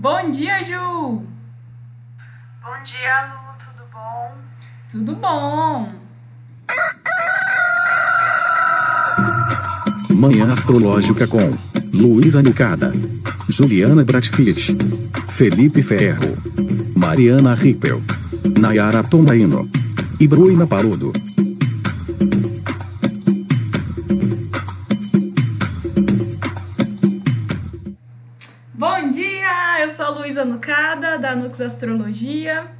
Bom dia, Ju! Bom dia, Lu, tudo bom? Tudo bom! Manhã Astrológica com Luísa Nucada, Juliana Bratfitt, Felipe Ferro, Mariana Rippel, Nayara Tomaino e Bruna Paludo. Nux Astrologia.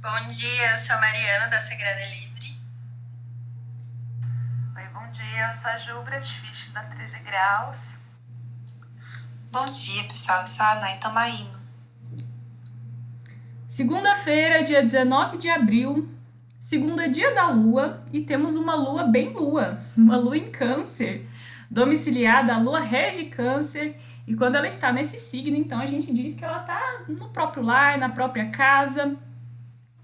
Bom dia, eu sou a Mariana, da Sagrada Livre. Oi, bom dia, eu sou a Ju Bratfitt, da 13 Graus. Bom dia, pessoal, eu sou a Ana Itamaíno. Segunda-feira, dia 19 de abril, segunda dia da lua, e temos uma lua bem lua, uma lua em câncer, domiciliada, a lua rege câncer, e quando ela está nesse signo, então a gente diz que ela está no próprio lar, na própria casa,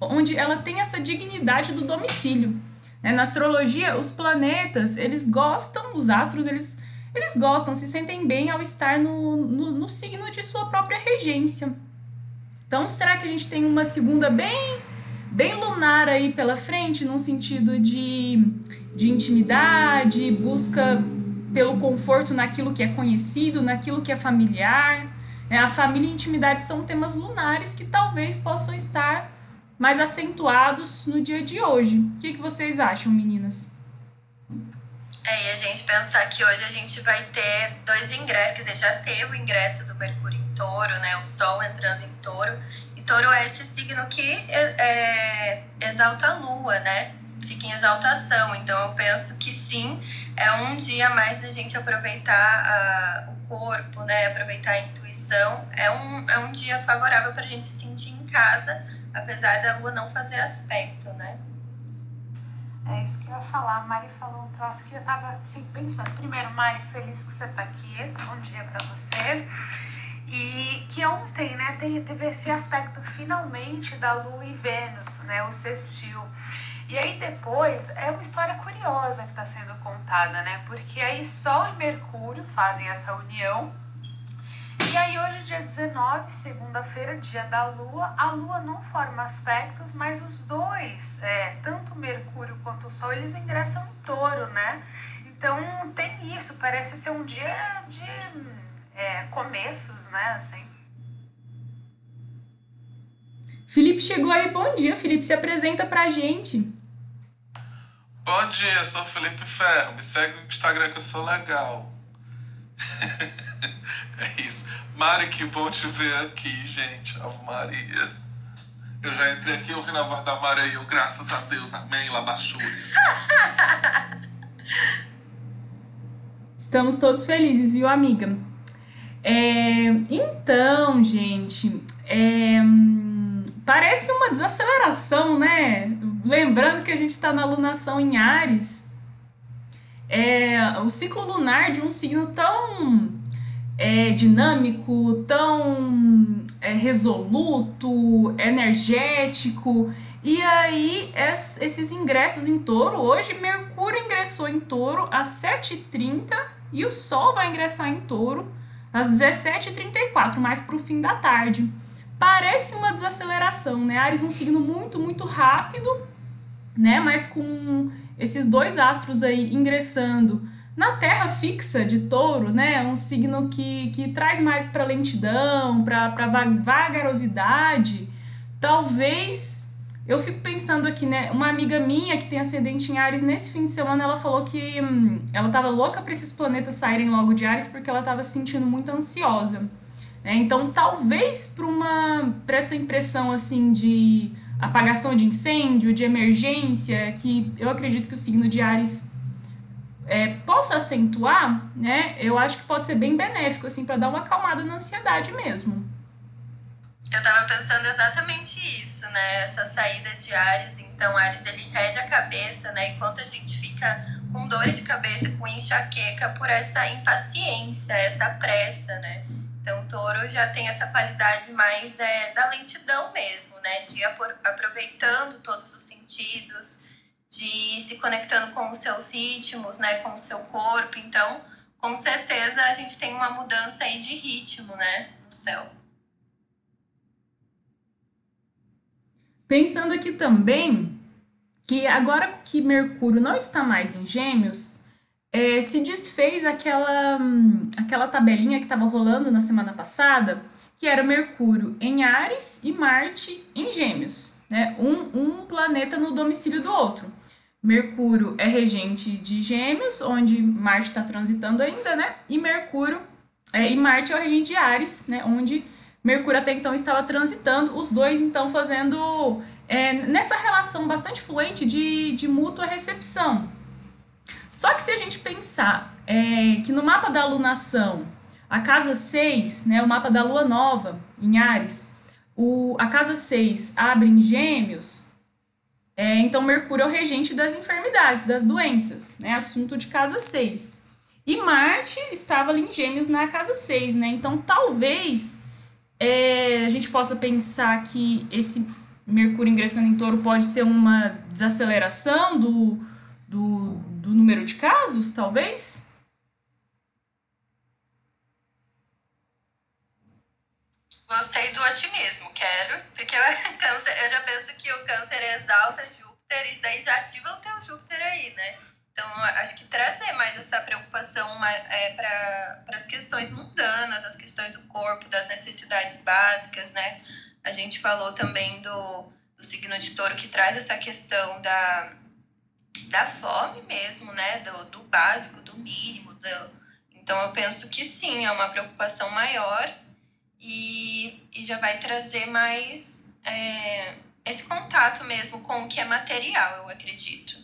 onde ela tem essa dignidade do domicílio. Né? Na astrologia, os planetas, eles gostam, os astros, eles, eles gostam, se sentem bem ao estar no, no, no signo de sua própria regência. Então, será que a gente tem uma segunda bem bem lunar aí pela frente, num sentido de, de intimidade, busca pelo conforto naquilo que é conhecido, naquilo que é familiar. É, a família e intimidade são temas lunares que talvez possam estar mais acentuados no dia de hoje. O que, que vocês acham, meninas? É, e a gente pensar que hoje a gente vai ter dois ingressos, quer dizer, já teve o ingresso do Mercúrio em touro, né? O Sol entrando em touro. E touro é esse signo que é, é, exalta a lua, né? Fica em exaltação. Então eu penso que sim, é um dia mais da gente aproveitar a, o corpo, né? Aproveitar a intuição. É um, é um dia favorável para a gente se sentir em casa, apesar da lua não fazer aspecto, né? É isso que eu ia falar. A Mari falou um troço que eu tava assim, pensando. Primeiro, Mari, feliz que você tá aqui. Bom dia para você. E que ontem, né, teve esse aspecto finalmente da Lua e Vênus, né, o sextil. E aí depois é uma história curiosa que está sendo contada, né? Porque aí Sol e Mercúrio fazem essa união. E aí hoje, dia 19, segunda-feira, dia da Lua, a Lua não forma aspectos, mas os dois, é, tanto Mercúrio quanto o Sol, eles ingressam em touro, né? Então tem isso, parece ser um dia de é, começos, né? Assim. Felipe chegou aí, bom dia, Felipe, se apresenta pra gente. Bom dia, eu sou o Felipe Ferro. Me segue no Instagram que eu sou legal. é isso. Mari, que bom te ver aqui, gente. Ave Maria. Eu já entrei aqui ouvindo a voz da Maria e eu, graças a Deus, amém, Labachúria. Estamos todos felizes, viu, amiga? É, então, gente, é, parece uma desaceleração, né? Lembrando que a gente está na lunação em Ares, é, o ciclo lunar de um signo tão é, dinâmico, tão é, resoluto, energético. E aí, esses ingressos em touro, hoje Mercúrio ingressou em touro às 7h30 e o Sol vai ingressar em touro às 17h34, mais para o fim da tarde. Parece uma desaceleração, né? Ares um signo muito, muito rápido, né? Mas com esses dois astros aí ingressando na terra fixa de touro, né? Um signo que, que traz mais para lentidão, para vagarosidade. Talvez eu fico pensando aqui, né? Uma amiga minha que tem ascendente em Ares, nesse fim de semana, ela falou que hum, ela tava louca para esses planetas saírem logo de Ares porque ela tava se sentindo muito ansiosa. Né? Então, talvez para essa impressão assim de apagação de incêndio, de emergência, que eu acredito que o signo de Ares é, possa acentuar, né? Eu acho que pode ser bem benéfico, assim, para dar uma acalmada na ansiedade mesmo. Eu tava pensando exatamente isso, né? Essa saída de Ares. Então, Ares ele rege a cabeça, né? Enquanto a gente fica com dores de cabeça, com enxaqueca, por essa impaciência, essa pressa, né? Então, touro já tem essa qualidade mais é, da lentidão mesmo, né? De aproveitando todos os sentidos, de se conectando com os seus ritmos, né? Com o seu corpo. Então, com certeza a gente tem uma mudança aí de ritmo, né, no céu. Pensando aqui também que agora que Mercúrio não está mais em Gêmeos, é, se desfez aquela, hum, aquela tabelinha que estava rolando na semana passada, que era Mercúrio em Ares e Marte em Gêmeos, né? Um, um planeta no domicílio do outro. Mercúrio é regente de Gêmeos, onde Marte está transitando ainda, né? E Mercúrio é, e Marte é o regente de Ares, né? Onde Mercúrio até então estava transitando, os dois então fazendo é, nessa relação bastante fluente de, de mútua recepção. Só que se a gente pensar é, que no mapa da alunação, a casa 6, né, o mapa da lua nova em Ares, o, a casa 6 abre em Gêmeos, é, então Mercúrio é o regente das enfermidades, das doenças, né, assunto de casa 6. E Marte estava ali em Gêmeos na casa 6, né? Então talvez é, a gente possa pensar que esse Mercúrio ingressando em touro pode ser uma desaceleração do, do, do número de casos, talvez? Gostei do otimismo, quero, porque eu, eu já penso que o câncer exalta Júpiter e daí já ativa o teu Júpiter aí, né? Então, acho que trazer mais essa preocupação é, para as questões mundanas, as questões do corpo, das necessidades básicas, né? A gente falou também do, do signo de touro que traz essa questão da, da fome mesmo, né? Do, do básico, do mínimo. Do... Então, eu penso que sim, é uma preocupação maior e, e já vai trazer mais é, esse contato mesmo com o que é material, eu acredito.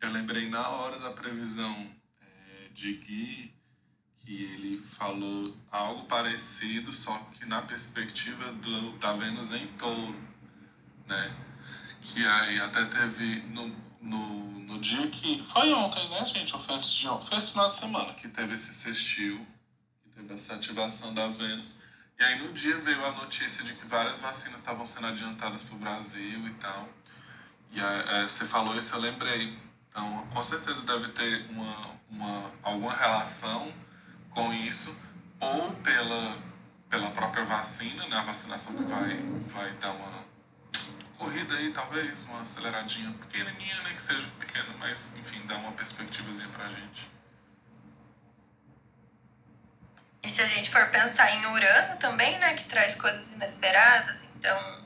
Eu lembrei na hora da previsão é, de Gui que ele falou algo parecido, só que na perspectiva do, da Vênus em touro, né? Que aí até teve no, no, no dia que. Foi ontem, né, gente? Ou foi antes de ontem? Foi esse final de semana que teve esse sextil, que teve essa ativação da Vênus. E aí no dia veio a notícia de que várias vacinas estavam sendo adiantadas para o Brasil e tal. E aí, é, você falou isso, eu lembrei então, com certeza deve ter uma, uma, alguma relação com isso, ou pela, pela própria vacina, né? a vacinação que vai, vai dar uma corrida aí, talvez, uma aceleradinha pequenininha, né? que seja pequena, mas enfim, dá uma perspectivazinha pra gente. E se a gente for pensar em Urano também, né, que traz coisas inesperadas, então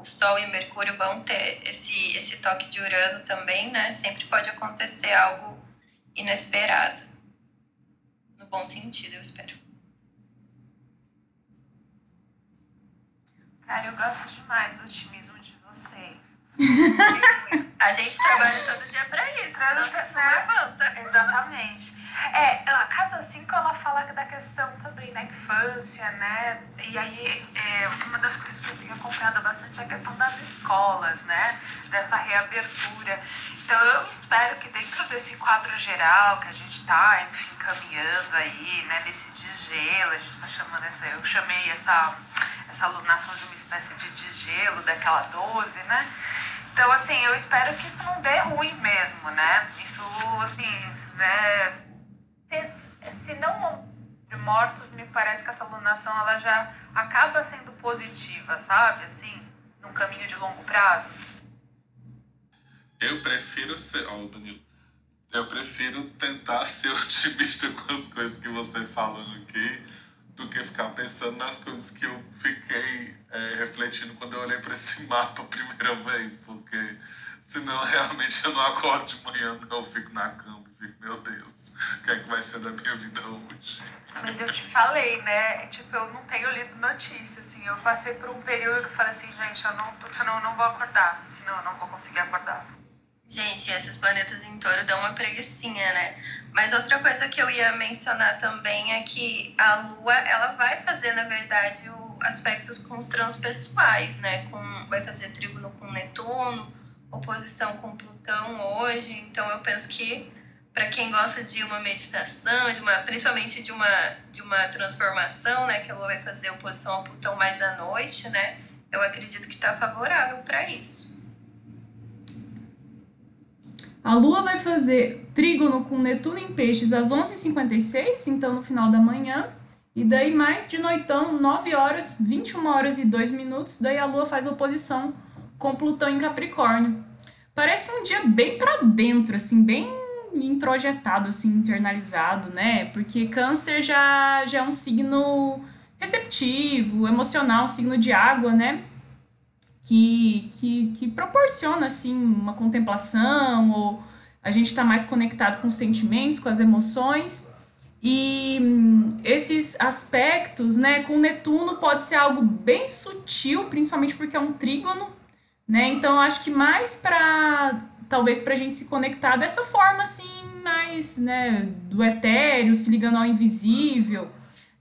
o Sol e Mercúrio vão ter esse, esse toque de Urano também, né? Sempre pode acontecer algo inesperado. No bom sentido, eu espero. Cara, eu gosto demais do otimismo de vocês. a gente trabalha todo dia pra isso, senão a levanta. Exatamente. É, a Casa 5 ela fala da questão também da infância, né? E aí, é, uma das coisas que eu tenho acompanhado bastante é a questão das escolas, né? Dessa reabertura. Então, eu espero que dentro desse quadro geral que a gente está, enfim, caminhando aí, né? Desse desgelo, a gente está chamando essa, eu chamei essa, essa alunação de uma espécie de desgelo daquela 12, né? Então, assim, eu espero que isso não dê ruim mesmo, né? Isso, assim, né? Se não de mortos, me parece que essa alunação ela já acaba sendo positiva, sabe? Assim, num caminho de longo prazo. Eu prefiro ser. Ó, oh, Danilo. Eu prefiro tentar ser otimista com as coisas que você falando aqui do que ficar pensando nas coisas que eu fiquei é, refletindo quando eu olhei para esse mapa a primeira vez, porque senão realmente eu não acordo de manhã, não, eu fico na cama fico, meu Deus o que é que vai ser da minha vida hoje. Mas eu te falei, né? Tipo, eu não tenho lido notícias, assim. Eu passei por um período que eu falei assim, gente, eu não, senão eu não vou acordar. Senão eu não vou conseguir acordar. Gente, esses planetas em touro dão uma preguiçinha, né? Mas outra coisa que eu ia mencionar também é que a Lua, ela vai fazer, na verdade, o, aspectos com os transpessoais, né? Com, vai fazer trígono com Netuno, oposição com Plutão hoje. Então eu penso que para quem gosta de uma meditação, de uma, principalmente de uma, de uma transformação, né, que ela vai fazer oposição ao Plutão mais à noite, né, eu acredito que está favorável para isso. A Lua vai fazer trígono com Netuno em Peixes às 11h56, então no final da manhã. E daí mais de noitão, 9 horas, 21 horas e 2 minutos, daí a Lua faz oposição com Plutão em Capricórnio. Parece um dia bem para dentro, assim, bem introjetado, assim, internalizado, né? Porque Câncer já, já é um signo receptivo, emocional, um signo de água, né? Que, que, que proporciona, assim, uma contemplação, ou a gente está mais conectado com os sentimentos, com as emoções. E hum, esses aspectos, né, com Netuno pode ser algo bem sutil, principalmente porque é um trígono, né? Então acho que mais para talvez para a gente se conectar dessa forma assim, mais, né, do etéreo, se ligando ao invisível,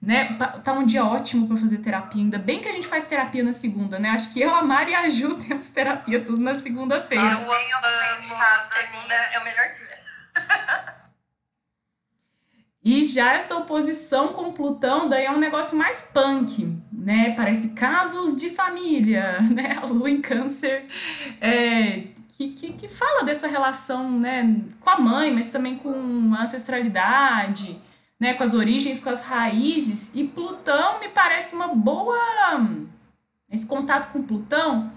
né? Tá um dia ótimo para fazer terapia. Ainda bem que a gente faz terapia na segunda, né? Acho que eu, a Mari e a Ju temos terapia tudo na segunda-feira. Eu amo, a segunda é o melhor dia. E já essa oposição com Plutão daí é um negócio mais punk, né? Parece casos de família, né? A Lua em Câncer é, que, que, que fala dessa relação, né? Com a mãe, mas também com a ancestralidade, né? Com as origens, com as raízes. E Plutão me parece uma boa... Esse contato com Plutão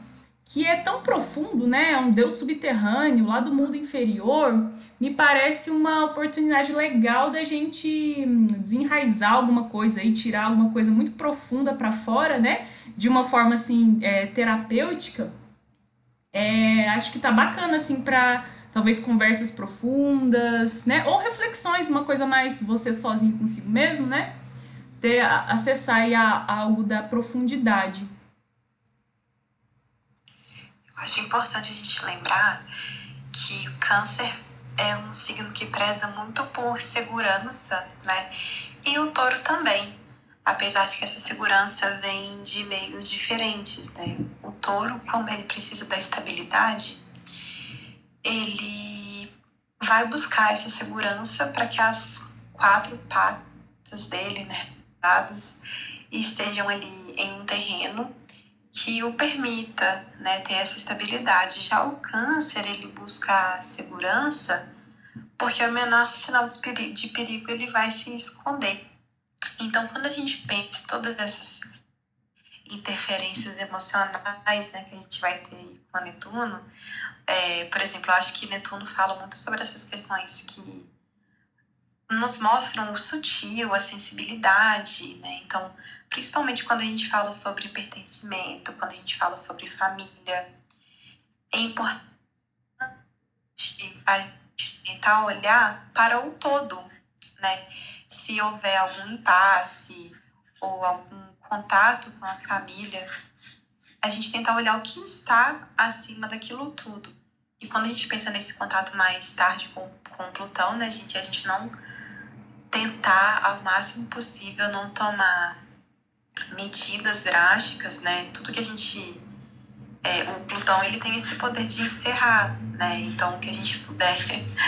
que é tão profundo, né? É um deus subterrâneo lá do mundo inferior, me parece uma oportunidade legal da gente hum, desenraizar alguma coisa e tirar alguma coisa muito profunda para fora, né? De uma forma assim é, terapêutica. É, acho que tá bacana assim para talvez conversas profundas, né? Ou reflexões, uma coisa mais você sozinho consigo mesmo, né? Ter, acessar aí a, a algo da profundidade. Acho importante a gente lembrar que o câncer é um signo que preza muito por segurança, né? E o touro também, apesar de que essa segurança vem de meios diferentes, né? O touro, como ele precisa da estabilidade, ele vai buscar essa segurança para que as quatro patas dele, né, dadas, estejam ali em um terreno que o permita né, ter essa estabilidade. Já o câncer, ele busca segurança porque o menor sinal de perigo, de perigo ele vai se esconder. Então, quando a gente pensa todas essas interferências emocionais né, que a gente vai ter com a Netuno, é, por exemplo, eu acho que Netuno fala muito sobre essas questões que nos mostram o sutil, a sensibilidade, né? Então, principalmente quando a gente fala sobre pertencimento, quando a gente fala sobre família, é importante a gente tentar olhar para o todo, né? Se houver algum impasse ou algum contato com a família, a gente tentar olhar o que está acima daquilo tudo. E quando a gente pensa nesse contato mais tarde com, com Plutão, né, gente, a gente não tentar ao máximo possível não tomar medidas drásticas, né? Tudo que a gente é, o Plutão ele tem esse poder de encerrar, né? Então que a gente puder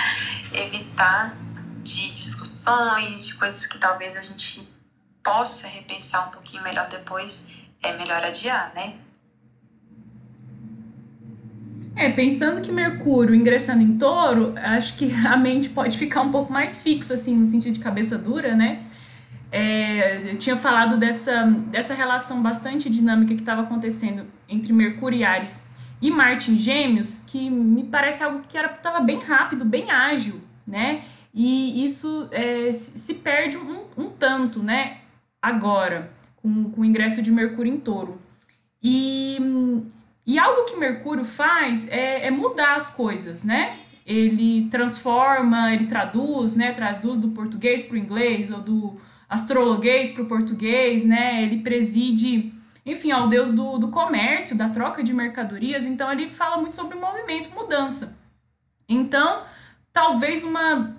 evitar de de coisas que talvez a gente possa repensar um pouquinho melhor depois, é melhor adiar, né? É, pensando que Mercúrio ingressando em touro, acho que a mente pode ficar um pouco mais fixa, assim, no sentido de cabeça dura, né? É, eu tinha falado dessa, dessa relação bastante dinâmica que estava acontecendo entre Mercúrio e Ares e Marte em Gêmeos, que me parece algo que estava bem rápido, bem ágil, né? E isso é, se perde um, um tanto, né? Agora, com, com o ingresso de Mercúrio em touro. E e algo que Mercúrio faz é, é mudar as coisas, né? Ele transforma, ele traduz, né? Traduz do português para o inglês ou do astrologuês para o português, né? Ele preside, enfim, ao deus do, do comércio, da troca de mercadorias. Então, ele fala muito sobre movimento, mudança. Então, talvez uma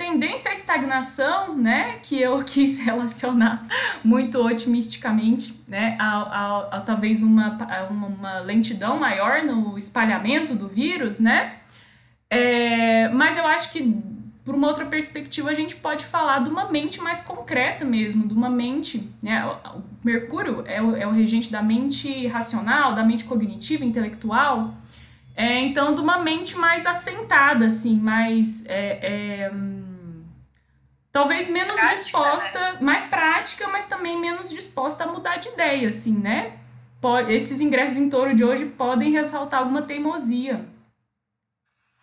tendência à estagnação, né, que eu quis relacionar muito otimisticamente, né, a, a, a talvez uma, uma, uma, lentidão maior no espalhamento do vírus, né, é, mas eu acho que por uma outra perspectiva a gente pode falar de uma mente mais concreta mesmo, de uma mente, né, o Mercúrio é o, é o regente da mente racional, da mente cognitiva, intelectual, É, então, de uma mente mais assentada, assim, mais. É, é, talvez menos prática, disposta, né? mais prática, mas também menos disposta a mudar de ideia, assim, né? Esses ingressos em touro de hoje podem ressaltar alguma teimosia.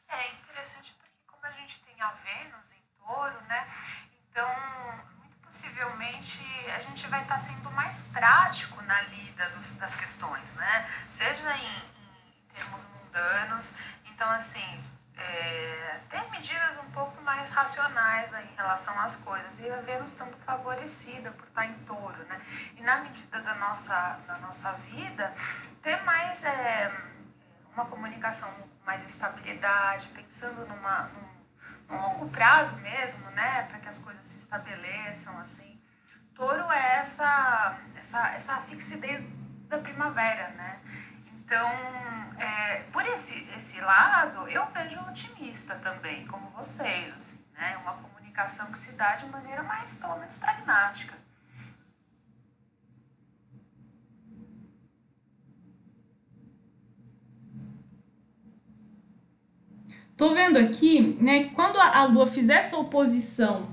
É interessante porque, como a gente tem a Vênus em touro, né? Então, muito possivelmente, a gente vai estar sendo mais prático na lida dos, das questões, né? Seja em, em termos mundanos. Então, assim, é, ter medidas um pouco mais racionais em relação às coisas. E a Vênus estando favorecida por estar em touro, né? E na medida da nossa, da nossa vida, ter mais é, uma comunicação com mais estabilidade, pensando numa, num, num longo prazo mesmo, né? Para que as coisas se estabeleçam, assim. Touro é essa, essa, essa fixidez da primavera, né? Então, é, por esse, esse lado, eu vejo otimista também, como vocês, assim, né? Uma comunicação que se dá de maneira mais, pelo menos, pragmática. Tô vendo aqui, né, que quando a Lua fizer essa oposição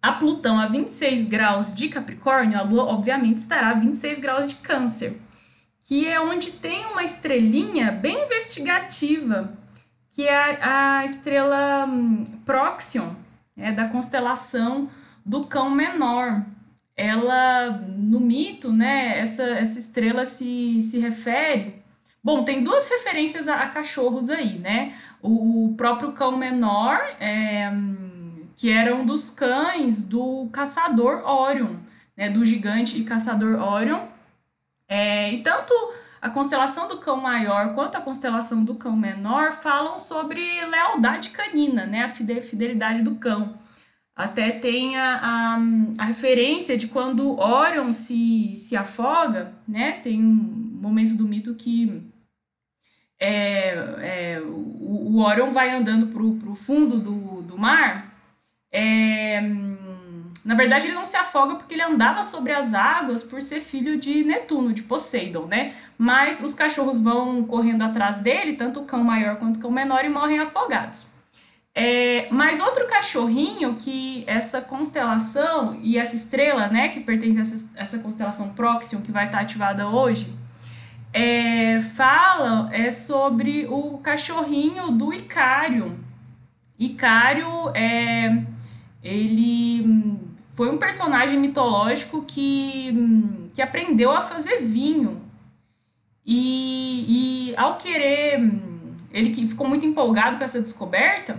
a Plutão a 26 graus de Capricórnio, a Lua obviamente estará a 26 graus de Câncer que é onde tem uma estrelinha bem investigativa, que é a, estrela hum, Proxion, é da constelação do Cão Menor. Ela, no mito, né, essa, essa estrela se, se refere. Bom, tem duas referências a, a cachorros aí, né? O, o próprio cão menor, é, que era um dos cães do caçador Orion, né, do gigante e caçador Orion, é, e tanto a constelação do cão maior quanto a constelação do cão menor falam sobre lealdade canina, né? A fidelidade do cão. Até tem a, a, a, referência de quando Orion se, se afoga, né? Tem um momento do mito que é, é, o, o Orion vai andando para o fundo do, do mar. É, na verdade, ele não se afoga porque ele andava sobre as águas por ser filho de Netuno, de Poseidon, né? Mas os cachorros vão correndo atrás dele, tanto o cão maior quanto o cão menor, e morrem afogados. É, mas outro cachorrinho que essa constelação e essa estrela, né, que pertence a essa, essa constelação Proxion, que vai estar ativada hoje, é, fala é sobre o cachorrinho do Icário. Icário é ele foi um personagem mitológico que, que aprendeu a fazer vinho. E, e ao querer, ele ficou muito empolgado com essa descoberta,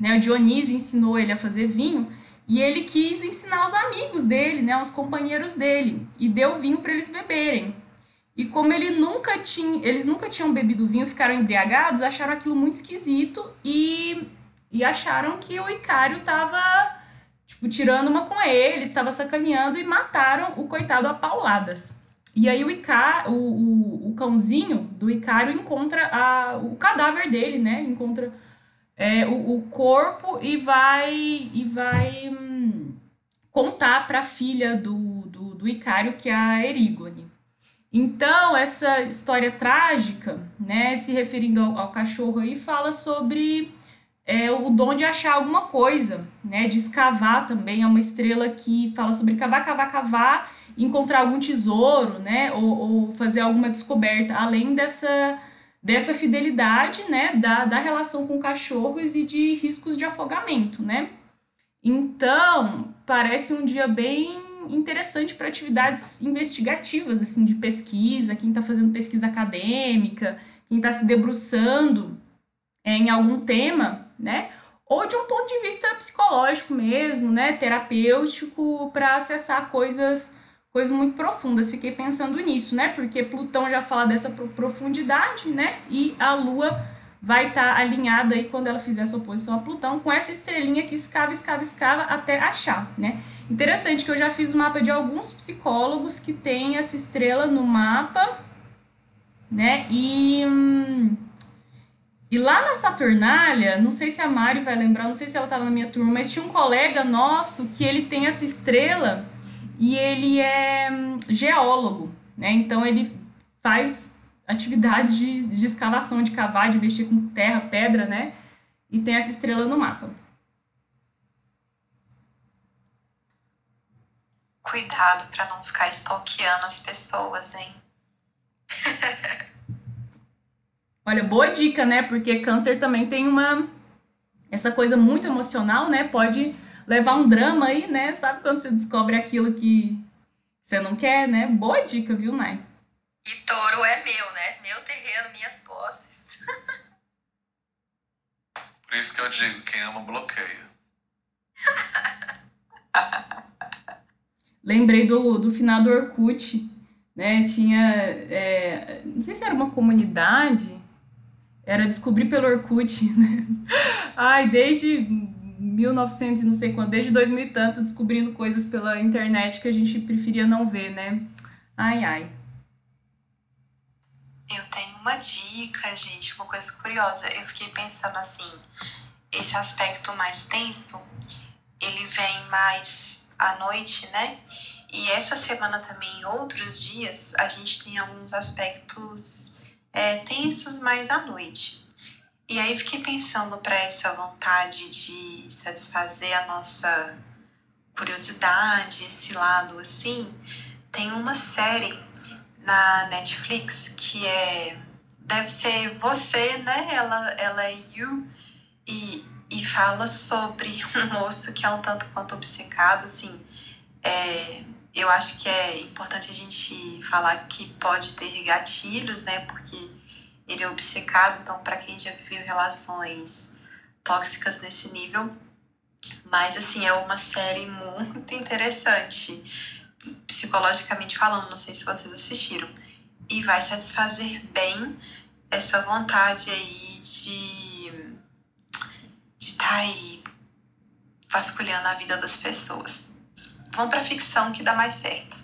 né, o Dionísio ensinou ele a fazer vinho e ele quis ensinar os amigos dele, né, os companheiros dele, e deu vinho para eles beberem. E como ele nunca tinha, eles nunca tinham bebido vinho, ficaram embriagados, acharam aquilo muito esquisito e, e acharam que o Icário estava tipo, tirando uma com ele, estava sacaneando e mataram o coitado a pauladas. E aí o, Icar, o, o, o cãozinho do Icário encontra a, o cadáver dele, né? Encontra é, o, o corpo e vai e vai hum, contar para a filha do, do, do Icário, que é a Erigone. Então, essa história trágica, né, se referindo ao, ao cachorro aí, fala sobre é o dom de achar alguma coisa, né? De escavar também. É uma estrela que fala sobre cavar, cavar, cavar, encontrar algum tesouro, né? Ou, ou fazer alguma descoberta, além dessa, dessa fidelidade, né? Da, da relação com cachorros e de riscos de afogamento, né? Então, parece um dia bem interessante para atividades investigativas, assim, de pesquisa, quem está fazendo pesquisa acadêmica, quem está se debruçando é, em algum tema né? Ou de um ponto de vista psicológico mesmo, né? Terapêutico, para acessar coisas, coisas muito profundas. Fiquei pensando nisso, né? Porque Plutão já fala dessa profundidade, né? E a Lua vai estar tá alinhada aí quando ela fizer essa oposição a Plutão com essa estrelinha que escava, escava, escava até achar, né? Interessante que eu já fiz o mapa de alguns psicólogos que tem essa estrela no mapa, né? E hum, e lá na Saturnália, não sei se a Mari vai lembrar, não sei se ela estava na minha turma, mas tinha um colega nosso que ele tem essa estrela e ele é hum, geólogo, né? Então ele faz atividades de, de escavação, de cavar, de mexer com terra, pedra, né? E tem essa estrela no mapa. Cuidado para não ficar stalkeando as pessoas, hein? Olha, boa dica, né? Porque câncer também tem uma essa coisa muito emocional, né? Pode levar um drama aí, né? Sabe quando você descobre aquilo que você não quer, né? Boa dica, viu, Nai? E touro é meu, né? Meu terreno, minhas posses. Por isso que eu digo, quem ama bloqueia. Lembrei do, do final do Orkut, né? Tinha, é, não sei se era uma comunidade, era descobrir pelo Orkut, né? Ai, desde 1900 e não sei quando, desde 2000 e tanto, descobrindo coisas pela internet que a gente preferia não ver, né? Ai, ai. Eu tenho uma dica, gente, uma coisa curiosa. Eu fiquei pensando assim, esse aspecto mais tenso, ele vem mais à noite, né? E essa semana também, outros dias, a gente tem alguns aspectos é, tensos mais à noite. E aí fiquei pensando para essa vontade de satisfazer a nossa curiosidade, esse lado assim, tem uma série na Netflix que é deve ser você, né? Ela ela é You e, e fala sobre um moço que é um tanto quanto obcecado, assim, é, eu acho que é importante a gente falar que pode ter gatilhos, né? Porque ele é obcecado, então para quem já viveu relações tóxicas nesse nível, mas assim é uma série muito interessante, psicologicamente falando, não sei se vocês assistiram, e vai satisfazer bem essa vontade aí de de estar tá aí vasculhando a vida das pessoas. Vão pra ficção que dá mais certo.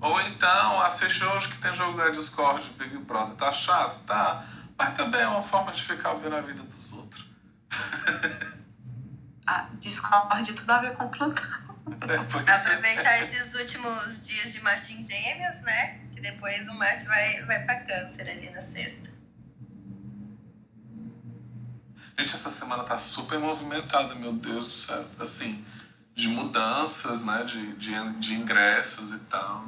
Ou então, assiste hoje que tem jogo da Discord Big Brother. Tá chato? Tá. Mas também é uma forma de ficar vendo a vida dos outros. ah, Discord tudo a ver com Plutão. É, Aproveitar esses últimos dias de Martin Gêmeos, né? Que depois o Marte vai, vai pra câncer ali na sexta. Gente, essa semana tá super movimentada, meu Deus do céu. Assim, de mudanças, né? De, de, de ingressos e tal.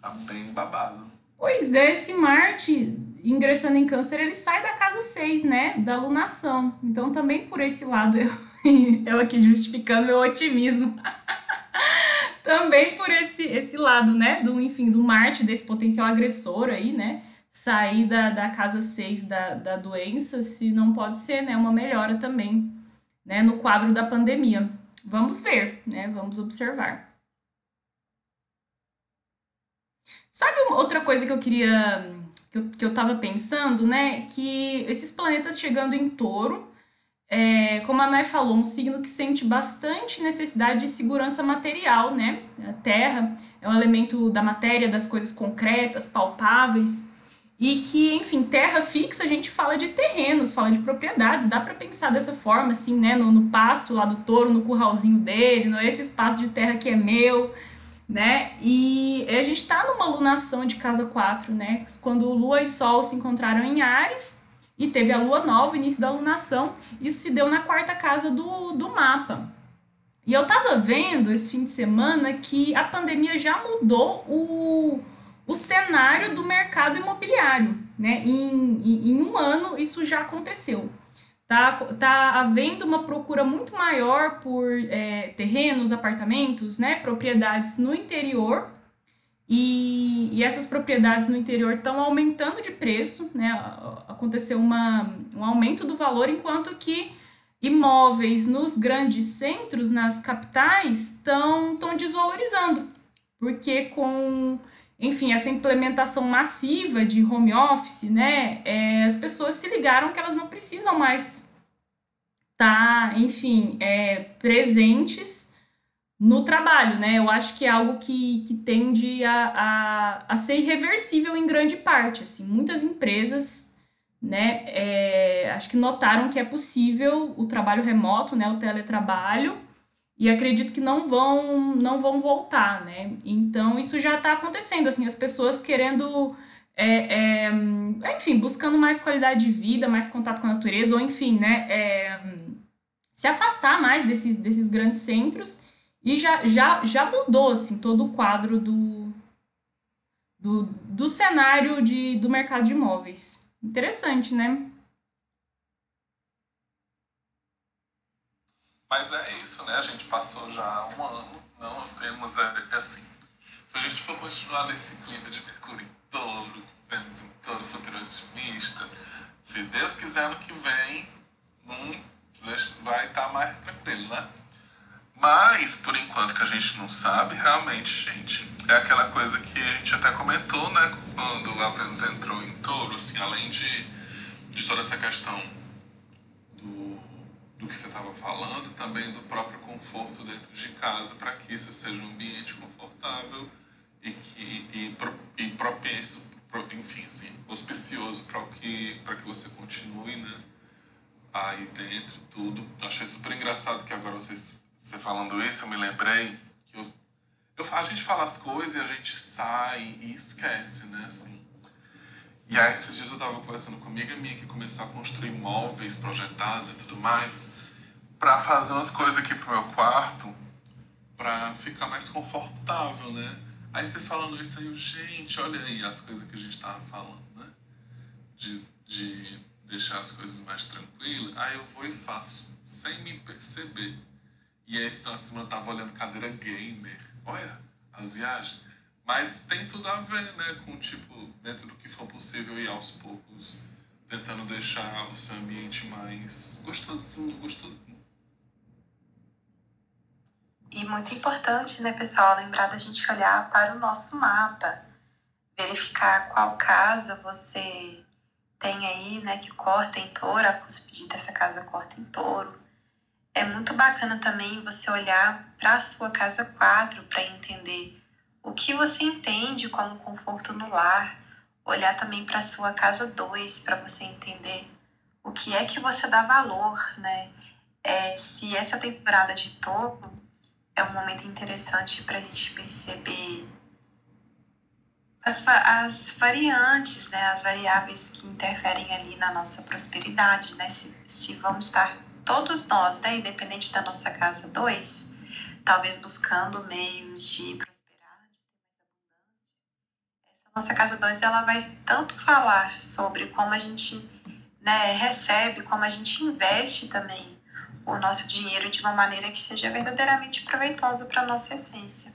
Tá bem babado. Pois é, esse Marte ingressando em câncer, ele sai da casa 6, né? Da lunação. Então também por esse lado eu, eu aqui justificando meu otimismo. também por esse, esse lado, né? Do, enfim, do Marte, desse potencial agressor aí, né? Sair da, da casa 6 da, da doença, se não pode ser, né? Uma melhora também, né? No quadro da pandemia. Vamos ver, né? Vamos observar. Sabe outra coisa que eu queria. que eu, que eu tava pensando, né? Que esses planetas chegando em touro, é, como a Nai falou, um signo que sente bastante necessidade de segurança material, né? A terra é um elemento da matéria, das coisas concretas, palpáveis. E que, enfim, terra fixa, a gente fala de terrenos, fala de propriedades, dá para pensar dessa forma, assim, né? No, no, pasto lá do touro, no curralzinho dele, no esse espaço de terra que é meu, né? E a gente tá numa lunação de casa 4, né? Quando Lua e Sol se encontraram em Ares e teve a Lua nova, início da lunação, isso se deu na quarta casa do, do mapa. E eu tava vendo esse fim de semana que a pandemia já mudou o o cenário do mercado imobiliário. Né? Em, em, em um ano, isso já aconteceu. Tá, tá havendo uma procura muito maior por é, terrenos, apartamentos, né, propriedades no interior, e, e essas propriedades no interior estão aumentando de preço, né, aconteceu uma, um aumento do valor, enquanto que imóveis nos grandes centros, nas capitais, estão desvalorizando, porque com enfim, essa implementação massiva de home office, né, é, as pessoas se ligaram que elas não precisam mais estar, tá, enfim, é, presentes no trabalho, né? Eu acho que é algo que, que tende a, a, a ser irreversível em grande parte, assim, muitas empresas, né, é, acho que notaram que é possível o trabalho remoto, né, o teletrabalho, e acredito que não vão não vão voltar, né? Então isso já está acontecendo, assim, as pessoas querendo é, é, enfim, buscando mais qualidade de vida, mais contato com a natureza, ou enfim, né, é, se afastar mais desses, desses grandes centros e já, já, já mudou assim, todo o quadro do, do, do cenário de, do mercado de imóveis. Interessante, né? Mas é isso, né? A gente passou já um ano, não temos é, assim. Se a gente for continuar nesse clima de Mercúrio em touro, Vênus em touro super otimista, se Deus quiser ano que vem, hum, vai estar tá mais tranquilo, né? Mas, por enquanto que a gente não sabe, realmente, gente, é aquela coisa que a gente até comentou, né? Quando a Vênus entrou em touro, assim, além de, de toda essa questão do que você estava falando, também do próprio conforto dentro de casa, para que isso seja um ambiente confortável e, que, e, e propício, enfim, assim, auspicioso para que, que você continue, né? Aí dentro, tudo. Achei super engraçado que agora vocês você falando isso, eu me lembrei que eu, eu, a gente fala as coisas e a gente sai e esquece, né? Assim. E aí, esses dias eu estava conversando com uma amiga minha que começou a construir móveis projetados e tudo mais para fazer umas coisas aqui pro meu quarto para ficar mais confortável, né? Aí você falando isso aí, gente, olha aí as coisas que a gente tava falando, né? De, de deixar as coisas mais tranquilas. Aí eu vou e faço, sem me perceber. E aí, esse semana eu tava olhando cadeira gamer. Olha, as viagens. Mas tem tudo a ver, né? Com, tipo, dentro do que for possível e aos poucos tentando deixar o seu ambiente mais gostosinho, gostosinho. E muito importante, né, pessoal, lembrar da gente olhar para o nosso mapa, verificar qual casa você tem aí, né, que corta em touro, a cuspidinha dessa casa corta em touro é muito bacana também você olhar para a sua casa 4 para entender o que você entende como conforto no lar, olhar também para sua casa 2 para você entender o que é que você dá valor, né? É, se essa temporada de topo é um momento interessante para a gente perceber as, as variantes, né? As variáveis que interferem ali na nossa prosperidade, né? Se, se vamos estar todos nós, né, independente da nossa casa 2, talvez buscando meios de prosperar, de ter mais abundância. Essa nossa casa 2, ela vai tanto falar sobre como a gente né, recebe, como a gente investe também o nosso dinheiro de uma maneira que seja verdadeiramente proveitosa para a nossa essência.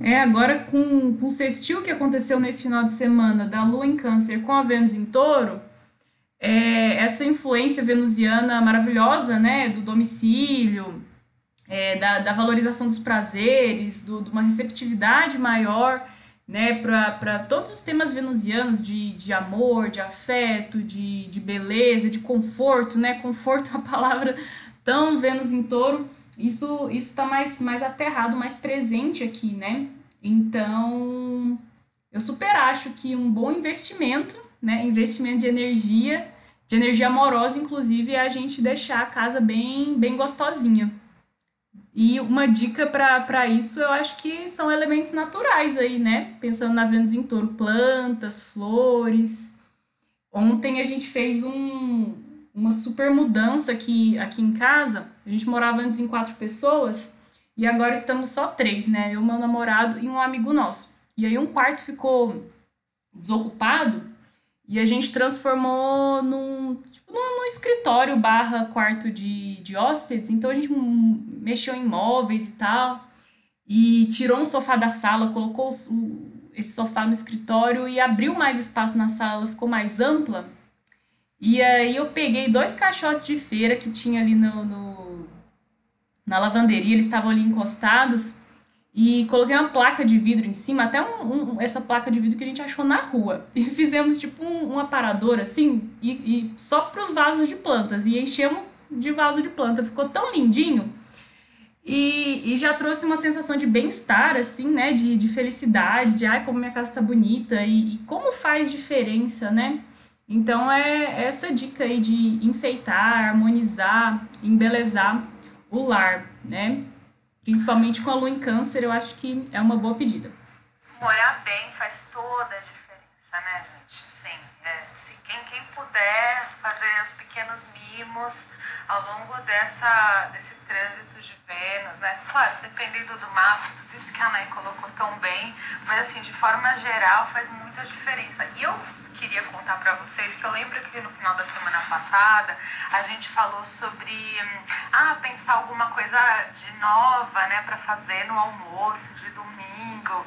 É, agora com, com o sextil que aconteceu nesse final de semana da Lua em Câncer com a Vênus em Touro, é, essa influência venusiana maravilhosa, né, do domicílio, é, da, da, valorização dos prazeres, do, de uma receptividade maior, né, para todos os temas venusianos de, de amor, de afeto, de, de beleza, de conforto, né, conforto é uma palavra tão Vênus em Touro, isso está mais, mais aterrado, mais presente aqui, né? Então, eu super acho que um bom investimento, né? Investimento de energia, de energia amorosa, inclusive, é a gente deixar a casa bem, bem gostosinha. E uma dica para isso, eu acho que são elementos naturais aí, né? Pensando na Vênus em touro, plantas, flores. Ontem a gente fez um, uma super mudança aqui, aqui em casa. A gente morava antes em quatro pessoas e agora estamos só três, né? Eu, meu namorado e um amigo nosso. E aí um quarto ficou desocupado e a gente transformou num, tipo, num, num escritório barra quarto de, de hóspedes. Então a gente mexeu em móveis e tal. E tirou um sofá da sala, colocou o, esse sofá no escritório e abriu mais espaço na sala, ficou mais ampla. E aí eu peguei dois caixotes de feira que tinha ali no, no na lavanderia, eles estavam ali encostados, e coloquei uma placa de vidro em cima, até um, um, essa placa de vidro que a gente achou na rua. E fizemos tipo um, um aparador assim, e, e só para os vasos de plantas, e enchemos de vaso de planta. Ficou tão lindinho. E, e, já trouxe uma sensação de bem-estar, assim, né? De, de felicidade, de ai, como minha casa está bonita e, e, como faz diferença, né? Então é essa dica aí de enfeitar, harmonizar, embelezar o lar, né? Principalmente com a lua em câncer, eu acho que é uma boa pedida. Morar bem faz toda a diferença, né, gente? Sim, é, se quem, quem puder fazer os pequenos mimos ao longo dessa, desse trânsito de Vênus, né? Claro, dependendo do mapa, tudo isso que a Nay colocou tão bem, mas assim, de forma geral, faz muita diferença. E eu queria contar para vocês que eu lembro que no final da semana passada a gente falou sobre hum, ah, pensar alguma coisa de nova, né, para fazer no almoço de domingo.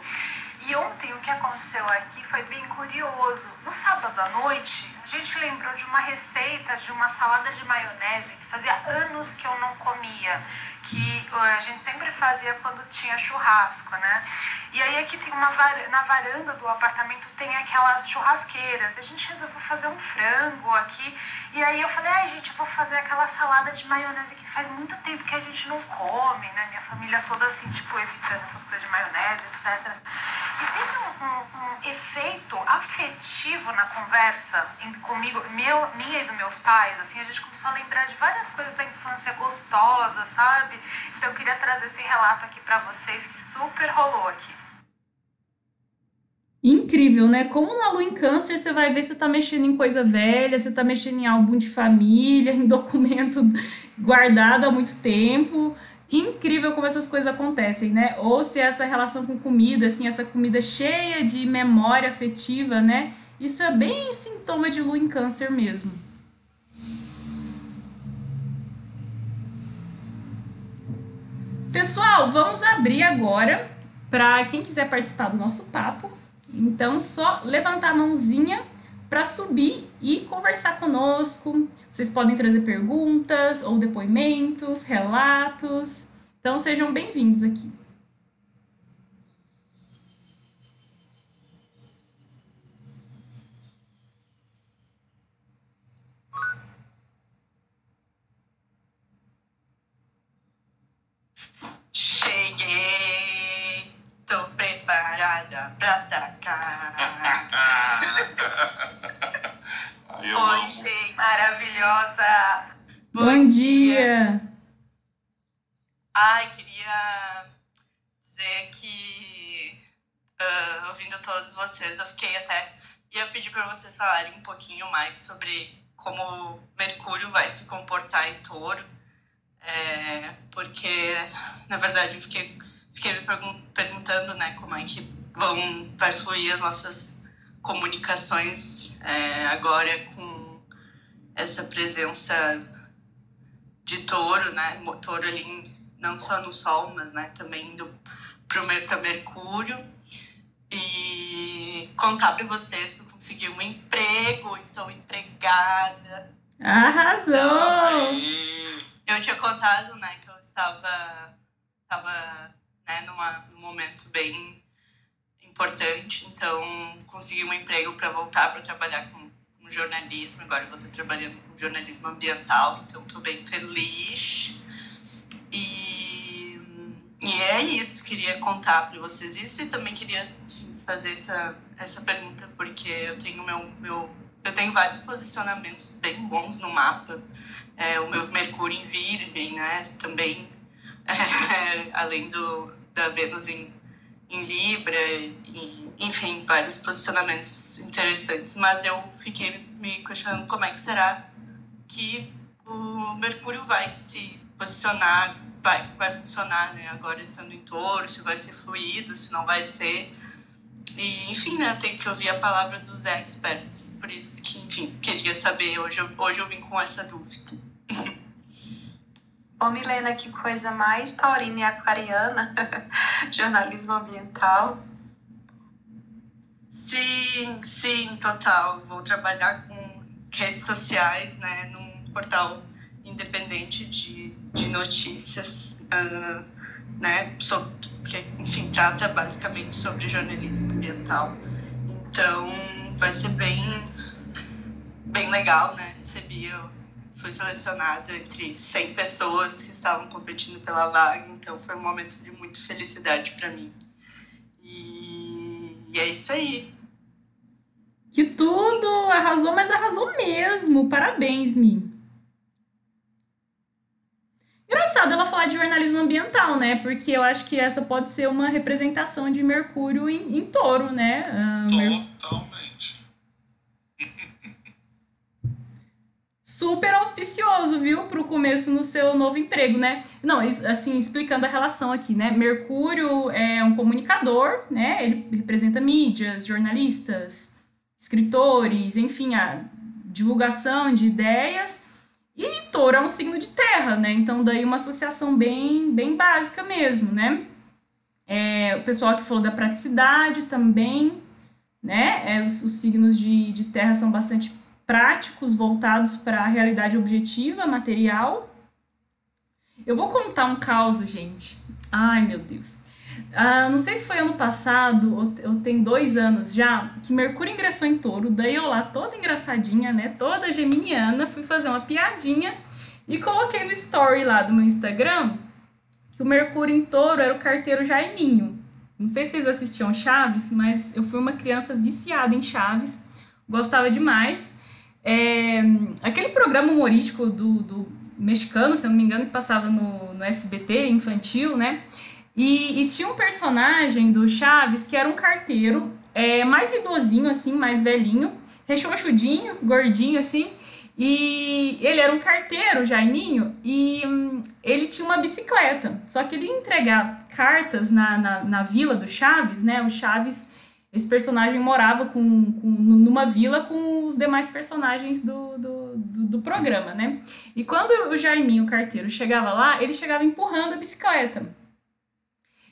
E ontem o que aconteceu aqui foi bem curioso. No sábado à noite, a gente lembrou de uma receita de uma salada de maionese que fazia anos que eu não comia, que a gente sempre fazia quando tinha churrasco, né? E aí aqui tem uma na varanda do apartamento tem aquelas churrasqueiras. A gente resolveu fazer um frango aqui. E aí eu falei, ai gente, eu vou fazer aquela salada de maionese que faz muito tempo que a gente não come, né? Minha família toda assim, tipo, evitando essas coisas de maionese, etc. E um, um, efeito afetivo na conversa comigo, meu, minha e dos meus pais, assim, a gente começou a lembrar de várias coisas da infância gostosas, sabe? Então eu queria trazer esse relato aqui para vocês que super rolou aqui. Incrível, né? Como na lua em câncer você vai ver se tá mexendo em coisa velha, você tá mexendo em álbum de família, em documento guardado há muito tempo. Incrível como essas coisas acontecem, né? Ou se essa relação com comida, assim, essa comida cheia de memória afetiva, né? Isso é bem sintoma de lua em câncer mesmo. Pessoal, vamos abrir agora para quem quiser participar do nosso papo. Então, só levantar a mãozinha para subir e conversar conosco. Vocês podem trazer perguntas ou depoimentos, relatos. Então, sejam bem-vindos aqui. Bom, dia. Ai, queria dizer que, uh, ouvindo todos vocês, eu fiquei até. ia pedir para vocês falarem um pouquinho mais sobre como Mercúrio vai se comportar em touro, é, porque, na verdade, eu fiquei, fiquei me perguntando né, como é que vão, vai fluir as nossas comunicações é, agora com essa presença de touro, né? Touro ali não só no Sol, mas né, também indo para Mercúrio. E contar para vocês que eu consegui um emprego, estou empregada. Arrasou! Então, eu tinha contado, né, que eu estava, estava né, numa, num momento bem importante, então consegui um emprego para voltar para trabalhar com com jornalismo, agora vou estar trabalhando com jornalismo ambiental, então estou bem feliz. E, e é isso, queria contar para vocês isso e também queria fazer essa, essa pergunta, porque eu tenho meu, meu eu tenho vários posicionamentos bem bons no mapa. É, o meu Mercúrio em Virgem, né? Também, é, além do, da Vênus em, em Libra, enfim, vários posicionamentos interessantes, mas eu fiquei me questionando como é que será que o Mercúrio vai se posicionar, vai, vai funcionar, né? Agora estando em touro, se vai ser fluido, se não vai ser. E, enfim, né, eu tenho que ouvir a palavra dos experts, por isso que, enfim, queria saber, hoje hoje eu vim com essa dúvida. Ô Milena, que coisa mais taurina e aquariana, jornalismo ambiental. Sim, sim, total. Vou trabalhar com redes sociais, né, num portal independente de, de notícias, uh, né, sobre, que, enfim, trata basicamente sobre jornalismo ambiental. Então, vai ser bem, bem legal, né? Recebi, eu fui selecionada entre 100 pessoas que estavam competindo pela vaga, então foi um momento de muita felicidade para mim. E, e é isso aí. Que tudo! Arrasou, mas arrasou mesmo. Parabéns, Mi. Engraçado ela falar de jornalismo ambiental, né? Porque eu acho que essa pode ser uma representação de Mercúrio em, em touro, né? Uh, Totalmente. Super auspicioso, viu? Para o começo no seu novo emprego, né? Não, assim, explicando a relação aqui, né? Mercúrio é um comunicador, né? Ele representa mídias, jornalistas, escritores, enfim, a divulgação de ideias e touro é um signo de terra, né? Então, daí uma associação bem, bem básica mesmo, né? É, o pessoal que falou da praticidade também, né? É, os, os signos de, de terra são bastante práticos, voltados para a realidade objetiva, material. Eu vou contar um caos, gente. Ai, meu Deus. Ah, não sei se foi ano passado, ou tem dois anos já, que Mercúrio ingressou em touro, daí eu lá toda engraçadinha, né, toda geminiana, fui fazer uma piadinha e coloquei no story lá do meu Instagram que o Mercúrio em touro era o carteiro Jaiminho. Não sei se vocês assistiam Chaves, mas eu fui uma criança viciada em Chaves, gostava demais. É, aquele programa humorístico do, do mexicano, se eu não me engano, que passava no, no SBT infantil, né? E, e, tinha um personagem do Chaves que era um carteiro, é, mais idosinho, assim, mais velhinho, rechonchudinho, gordinho, assim. E ele era um carteiro, Jaiminho, e hum, ele tinha uma bicicleta. Só que ele ia entregar cartas na, na, na vila do Chaves, né? O Chaves, esse personagem morava com, com, numa vila com os demais personagens do, do, do, do programa, né? E quando o Jaiminho, o carteiro, chegava lá, ele chegava empurrando a bicicleta.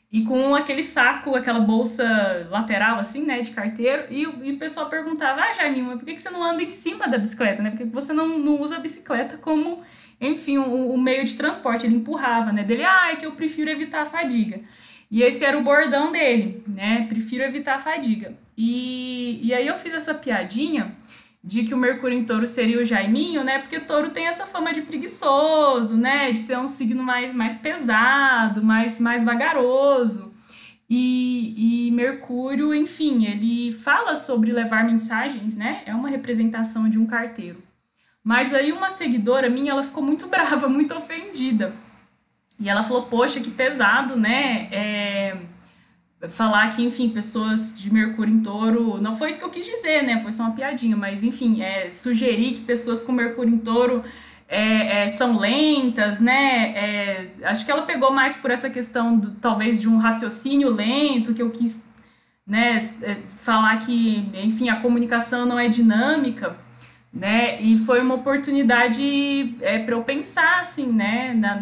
E com aquele saco, aquela bolsa lateral, assim, né, de carteiro. E, e o pessoal perguntava, ah, Jaiminho, mas por que, você não anda em cima da bicicleta, né? Por que você não, não usa a bicicleta como, enfim, o, o meio de transporte? Ele empurrava, né? Dele, ah, é que eu prefiro evitar a fadiga. E esse era o bordão dele, né? Prefiro evitar a fadiga. E, e aí eu fiz essa piadinha de que o Mercúrio em touro seria o Jaiminho, né? Porque o touro tem essa fama de preguiçoso, né? De ser um signo mais, mais pesado, mais, mais vagaroso. E, e Mercúrio, enfim, ele fala sobre levar mensagens, né? É uma representação de um carteiro. Mas aí uma seguidora minha, ela ficou muito brava, muito ofendida. E ela falou, poxa, que pesado, né? É falar que, enfim, pessoas de Mercúrio em touro. Não foi isso que eu quis dizer, né? Foi só uma piadinha, mas enfim, é, sugerir que pessoas com Mercúrio em touro é, é, são lentas, né? É, acho que ela pegou mais por essa questão, do, talvez, de um raciocínio lento, que eu quis né, é, falar que, enfim, a comunicação não é dinâmica. Né? E foi uma oportunidade é, para eu pensar, assim, né? Na,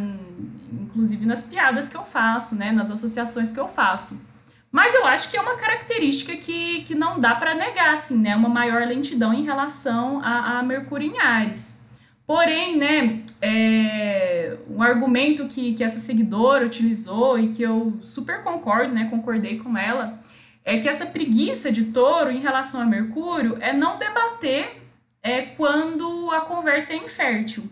inclusive nas piadas que eu faço, né? Nas associações que eu faço. Mas eu acho que é uma característica que, que não dá para negar, assim, né? Uma maior lentidão em relação a, a Mercúrio em Ares. Porém, né, é, um argumento que, que essa seguidora utilizou e que eu super concordo, né, concordei com ela, é que essa preguiça de touro em relação a Mercúrio é não debater é, quando a conversa é infértil.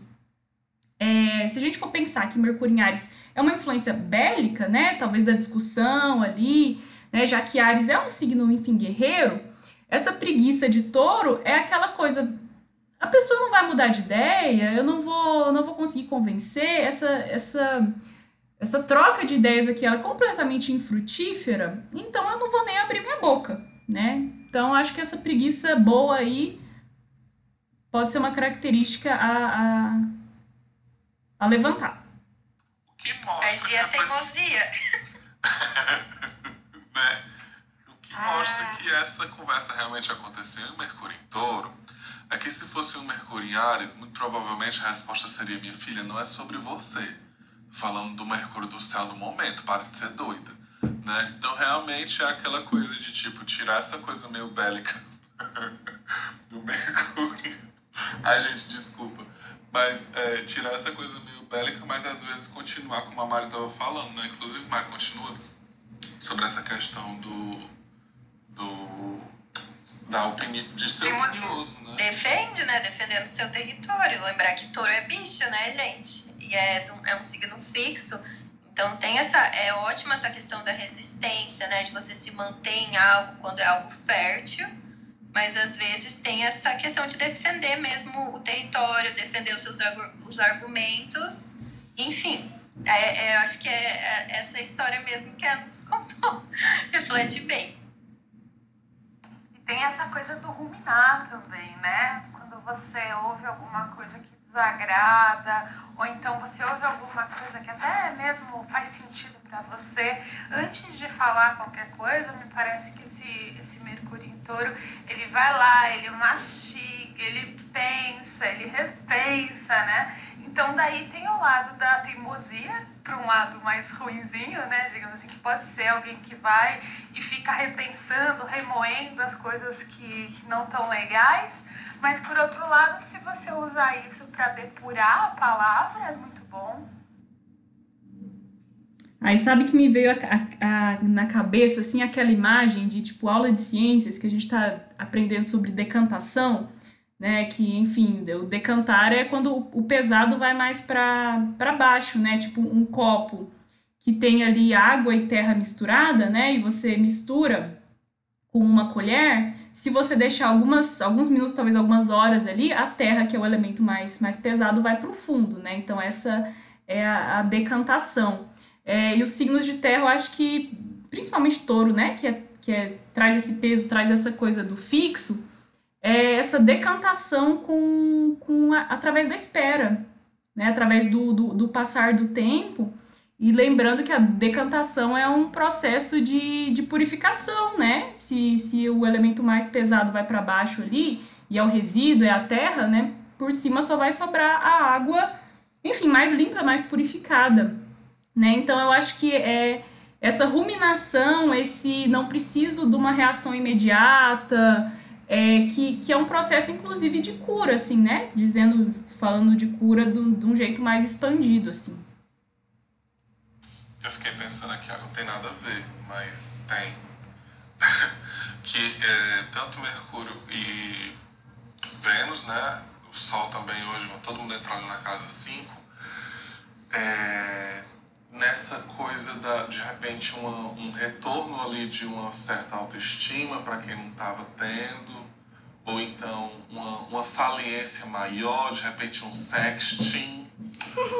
É, se a gente for pensar que Mercúrio em Ares é uma influência bélica, né, talvez da discussão ali, né? Já que Ares é um signo, enfim, guerreiro, essa preguiça de touro é aquela coisa. A pessoa não vai mudar de ideia, eu não vou, não vou conseguir convencer, essa, essa, essa troca de ideias aqui ela é completamente infrutífera, então eu não vou nem abrir minha boca, né? Então acho que essa preguiça boa aí pode ser uma característica a, a, a levantar. O que mostra. Mas a teimosia. né? O que mostra ah. que essa conversa realmente aconteceu em Mercúrio em Touro é que se fosse um Mercúrio em Ares, muito provavelmente a resposta seria: minha filha, não é sobre você. Falando do Mercúrio do céu no momento, para de ser doida. Né? Então, realmente é aquela coisa de tipo, tirar essa coisa meio bélica do Mercúrio. Ai, gente, desculpa. Mas é, tirar essa coisa meio bélica, mas às vezes continuar como a Mari estava falando, né? Inclusive, Mari continua sobre essa questão do, do da opinião de ser opinioso, né? Defende, né? Defendendo o seu território. Lembrar que touro é bicho, né, gente? E é, é um signo fixo. Então tem essa. É ótima essa questão da resistência, né? De você se manter em algo quando é algo fértil. Mas às vezes tem essa questão de defender mesmo o território, defender os seus os argumentos. Enfim, É, é, acho que é, é, essa história mesmo que a nos contou. Reflete bem. E tem essa coisa do ruminar também, né? Quando você ouve alguma coisa que desagrada, ou então você ouve alguma coisa que até mesmo faz sentido para você, antes de falar qualquer coisa, me parece que esse, esse Mercúrio touro, ele vai lá, ele mastiga, ele pensa, ele repensa, né? Então daí tem o lado da teimosia, para um lado mais ruinzinho, né? Digamos assim, que pode ser alguém que vai e fica repensando, remoendo as coisas que, que não estão legais. Mas por outro lado, se você usar isso para depurar a palavra, é muito bom. Aí sabe que me veio a, a, a, na cabeça assim aquela imagem de tipo aula de ciências que a gente está aprendendo sobre decantação, né? Que enfim, o decantar é quando o, pesado vai mais para baixo, né? Tipo um copo que tem ali água e terra misturada, né? E você mistura com uma colher, se você deixar algumas, alguns minutos, talvez algumas horas ali, a terra, que é o elemento mais, mais pesado, vai para o fundo, né? Então, essa é a decantação. É, e os signos de terra, eu acho que, principalmente touro, né? Que, é, que é, traz esse peso, traz essa coisa do fixo, é essa decantação com, com a, através da espera, né? Através do, do, do passar do tempo. E lembrando que a decantação é um processo de, de purificação, né? Se, se o elemento mais pesado vai para baixo ali, e é o resíduo, é a terra, né? Por cima só vai sobrar a água, enfim, mais limpa, mais purificada, né? Então eu acho que é essa ruminação, esse não preciso de uma reação imediata, é, que, que é um processo, inclusive, de cura, assim, né? Dizendo, falando de cura do, de um jeito mais expandido, assim. Eu fiquei pensando aqui, ah, não tem nada a ver, mas tem. que é, tanto Mercúrio e Vênus, né? O Sol também hoje, todo mundo entrando na casa 5. É, nessa coisa da, de repente, uma, um retorno ali de uma certa autoestima para quem não estava tendo, ou então uma, uma saliência maior, de repente um sexting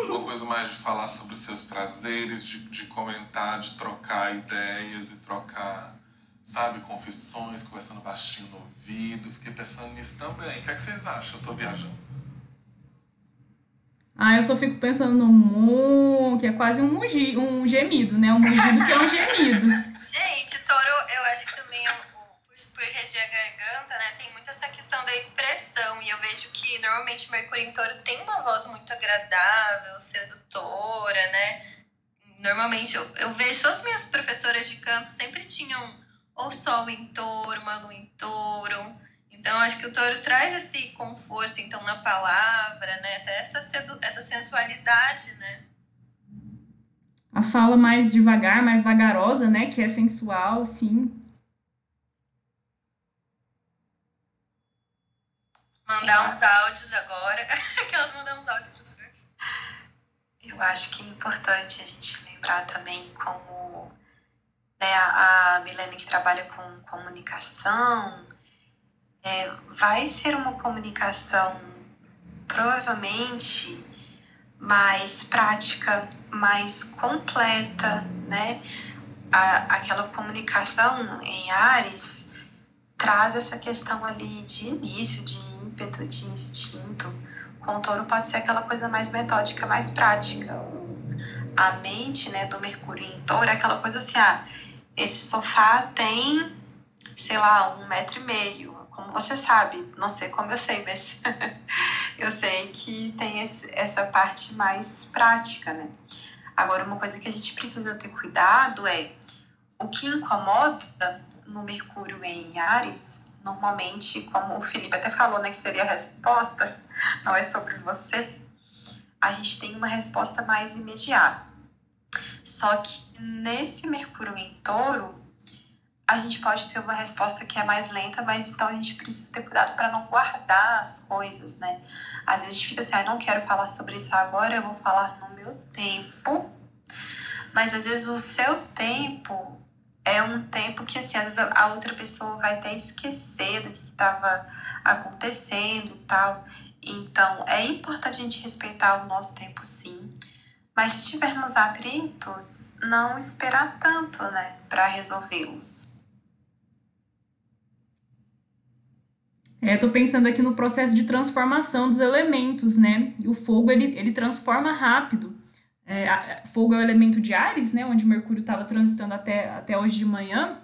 uma coisa mais de falar sobre os seus prazeres, de, de comentar, de trocar ideias e trocar, sabe, confissões, conversando baixinho no ouvido. Fiquei pensando nisso também. O que, é que vocês acham? Eu tô viajando. Ah, eu só fico pensando no mu, que é quase um, mugi, um gemido, né? Um mugido que é um gemido. Gente, touro, eu acho que também é por reger a garganta, né, tem muito essa questão da expressão. E eu vejo que normalmente Mercúrio em Touro tem uma voz muito agradável, sedutora, né? Normalmente eu, eu vejo todas as minhas professoras de canto sempre tinham ou sol em touro, uma lua em touro. Então, acho que o touro traz esse conforto, então, na palavra, né? Até essa, essa sensualidade, né? A fala mais devagar, mais vagarosa, né? Que é sensual, sim. Mandar uns áudios agora. Aquelas mandam uns áudios para os Eu acho que é importante a gente lembrar também como né, a Milene que trabalha com comunicação, é, vai ser uma comunicação provavelmente mais prática, mais completa, né? A, aquela comunicação em Ares traz essa questão ali de início, de ímpeto, de instinto. Com touro pode ser aquela coisa mais metódica, mais prática. A mente né, do Mercúrio em touro é aquela coisa assim, ah, esse sofá tem, sei lá, um metro e meio. Como você sabe, não sei como eu sei, mas eu sei que tem esse, essa parte mais prática, né? Agora, uma coisa que a gente precisa ter cuidado é o que incomoda no Mercúrio em Ares normalmente, como o Felipe até falou, né, que seria a resposta, não é sobre você, a gente tem uma resposta mais imediata. Só que nesse Mercúrio em touro, a gente pode ter uma resposta que é mais lenta, mas então a gente precisa ter cuidado para não guardar as coisas, né? Às vezes a gente fica assim, ah, não quero falar sobre isso agora, eu vou falar no meu tempo. Mas às vezes o seu tempo é um tempo que assim, às vezes a outra pessoa vai até esquecer do que estava acontecendo e tal. Então, é importante a gente respeitar o nosso tempo, sim. Mas se tivermos atritos, não esperar tanto, né, para resolvê-los. É, tô pensando aqui no processo de transformação dos elementos, né? O fogo ele, ele transforma rápido. É, a, fogo é o elemento de Ares, né? Onde Mercúrio estava transitando até, até hoje de manhã.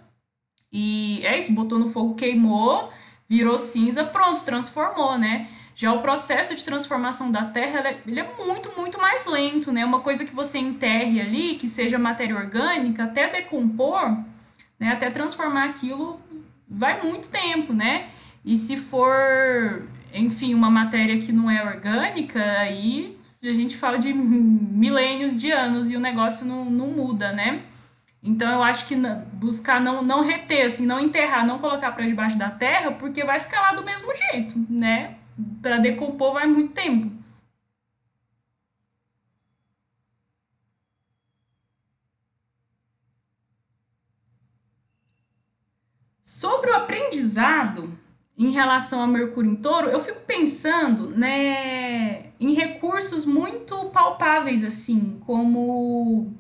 E é isso, botou no fogo, queimou, virou cinza, pronto, transformou, né? Já o processo de transformação da Terra, é, ele é muito, muito mais lento, né? Uma coisa que você enterre ali, que seja matéria orgânica, até decompor, né? Até transformar aquilo, vai muito tempo, né? E se for, enfim, uma matéria que não é orgânica, aí a gente fala de milênios de anos e o negócio não, não muda, né? Então eu acho que buscar não, não reter, assim, não enterrar, não colocar para debaixo da terra, porque vai ficar lá do mesmo jeito, né? para decompor vai muito tempo. Sobre o aprendizado em relação a Mercúrio em Touro, eu fico pensando né, em recursos muito palpáveis, assim, como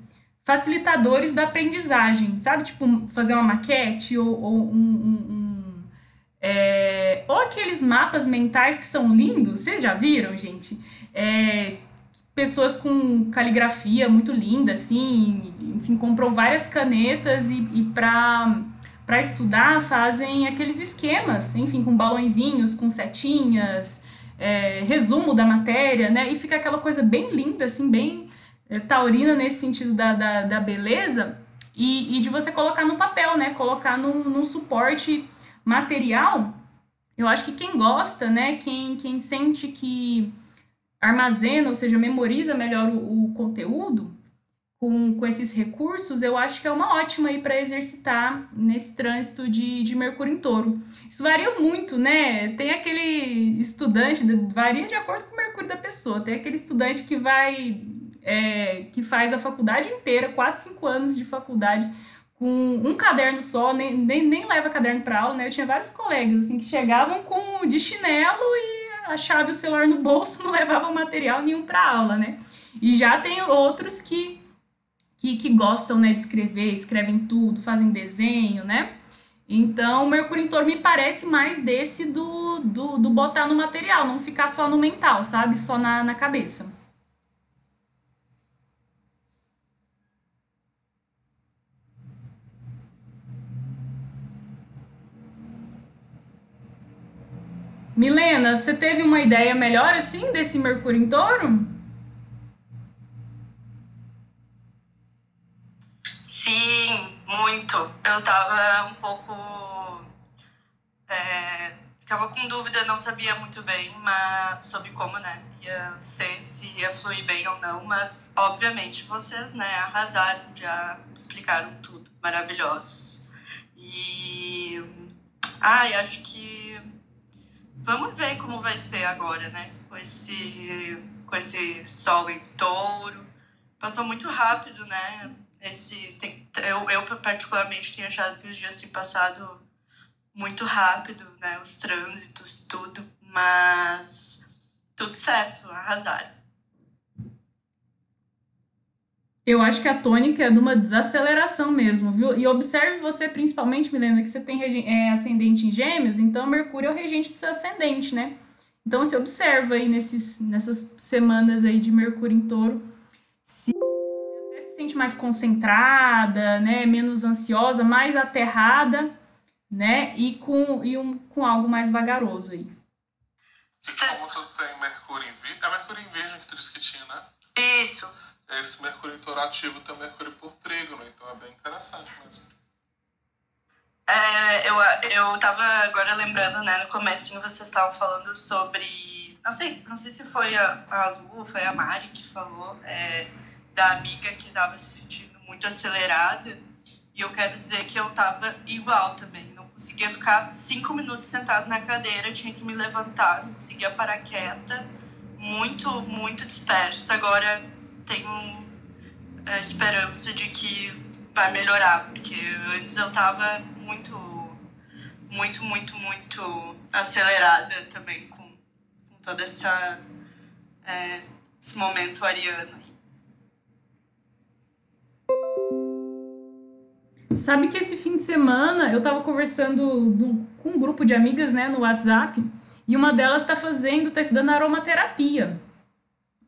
facilitadores da aprendizagem, sabe? Tipo, fazer uma maquete ou, ou um, um é, ou aqueles mapas mentais que são lindos, vocês já viram, gente? É, pessoas com caligrafia muito linda, assim, enfim, compram várias canetas e, e para para estudar fazem aqueles esquemas, enfim, com balãozinhos, com setinhas, é, resumo da matéria, né? E fica aquela coisa bem linda, assim, bem é, taurina nesse sentido da, da, da beleza e, e, de você colocar no papel, né? Colocar num, num suporte material, eu acho que quem gosta, né, quem, quem sente que armazena, ou seja, memoriza melhor o, o conteúdo com, com esses recursos, eu acho que é uma ótima aí para exercitar nesse trânsito de, de Mercúrio em Touro. Isso varia muito, né? Tem aquele estudante, varia de acordo com o Mercúrio da pessoa. Tem aquele estudante que vai, é, que faz a faculdade inteira, 4, 5 anos de faculdade, com um caderno só, nem, nem, nem leva caderno para aula, né? Eu tinha vários colegas assim que chegavam com de chinelo e a chave o celular no bolso, não levavam material nenhum para aula, né? E já tem outros que, que, que gostam, né, de escrever, escrevem tudo, fazem desenho, né? Então, o Mercúrio em Touro me parece mais desse do, do, do botar no material, não ficar só no mental, sabe? Só na, na cabeça. Milena, você teve uma ideia melhor assim desse Mercúrio em Touro? Sim, muito. Eu tava um pouco. É, ficava com dúvida, não sabia muito bem mas, sobre como né, ia ser, se ia fluir bem ou não, mas obviamente vocês né, arrasaram, já explicaram tudo, maravilhosos. E. Ai, acho que Vamos ver como vai ser agora, né? Com esse, com esse sol em touro. Passou muito rápido, né? Esse, tem, eu, eu, particularmente, tenho achado que os dias têm passado muito rápido, né? Os trânsitos, tudo. Mas tudo certo, arrasaram. Eu acho que a tônica é de uma desaceleração mesmo, viu? E observe você, principalmente, Milena, que você tem é, ascendente em gêmeos, então Mercúrio é o regente do seu ascendente, né? Então você observa aí nesses, nessas semanas aí de Mercúrio em touro, se sente mais concentrada, né? Menos ansiosa, mais aterrada, né? E com, e um, com algo mais vagaroso aí. Como você tem Mercúrio em Virgem, é Mercúrio em Virgem que tu disse que tinha, né? Isso esse Mercúrio ativo tem Mercúrio por trígono, então é bem interessante mesmo. É, eu, eu tava agora lembrando, né, no comecinho vocês estavam falando sobre, não sei, não sei se foi a, a Lu, foi a Mari que falou, é, da amiga que tava se sentindo muito acelerada, e eu quero dizer que eu tava igual também, não conseguia ficar cinco minutos sentado na cadeira, tinha que me levantar, não conseguia parar quieta, muito, muito dispersa, agora tenho a esperança de que vai melhorar, porque antes eu tava muito, muito, muito, muito acelerada também com, com todo essa, é, esse momento ariano. Sabe que esse fim de semana eu tava conversando do, com um grupo de amigas, né, no WhatsApp, e uma delas está fazendo, está estudando aromaterapia.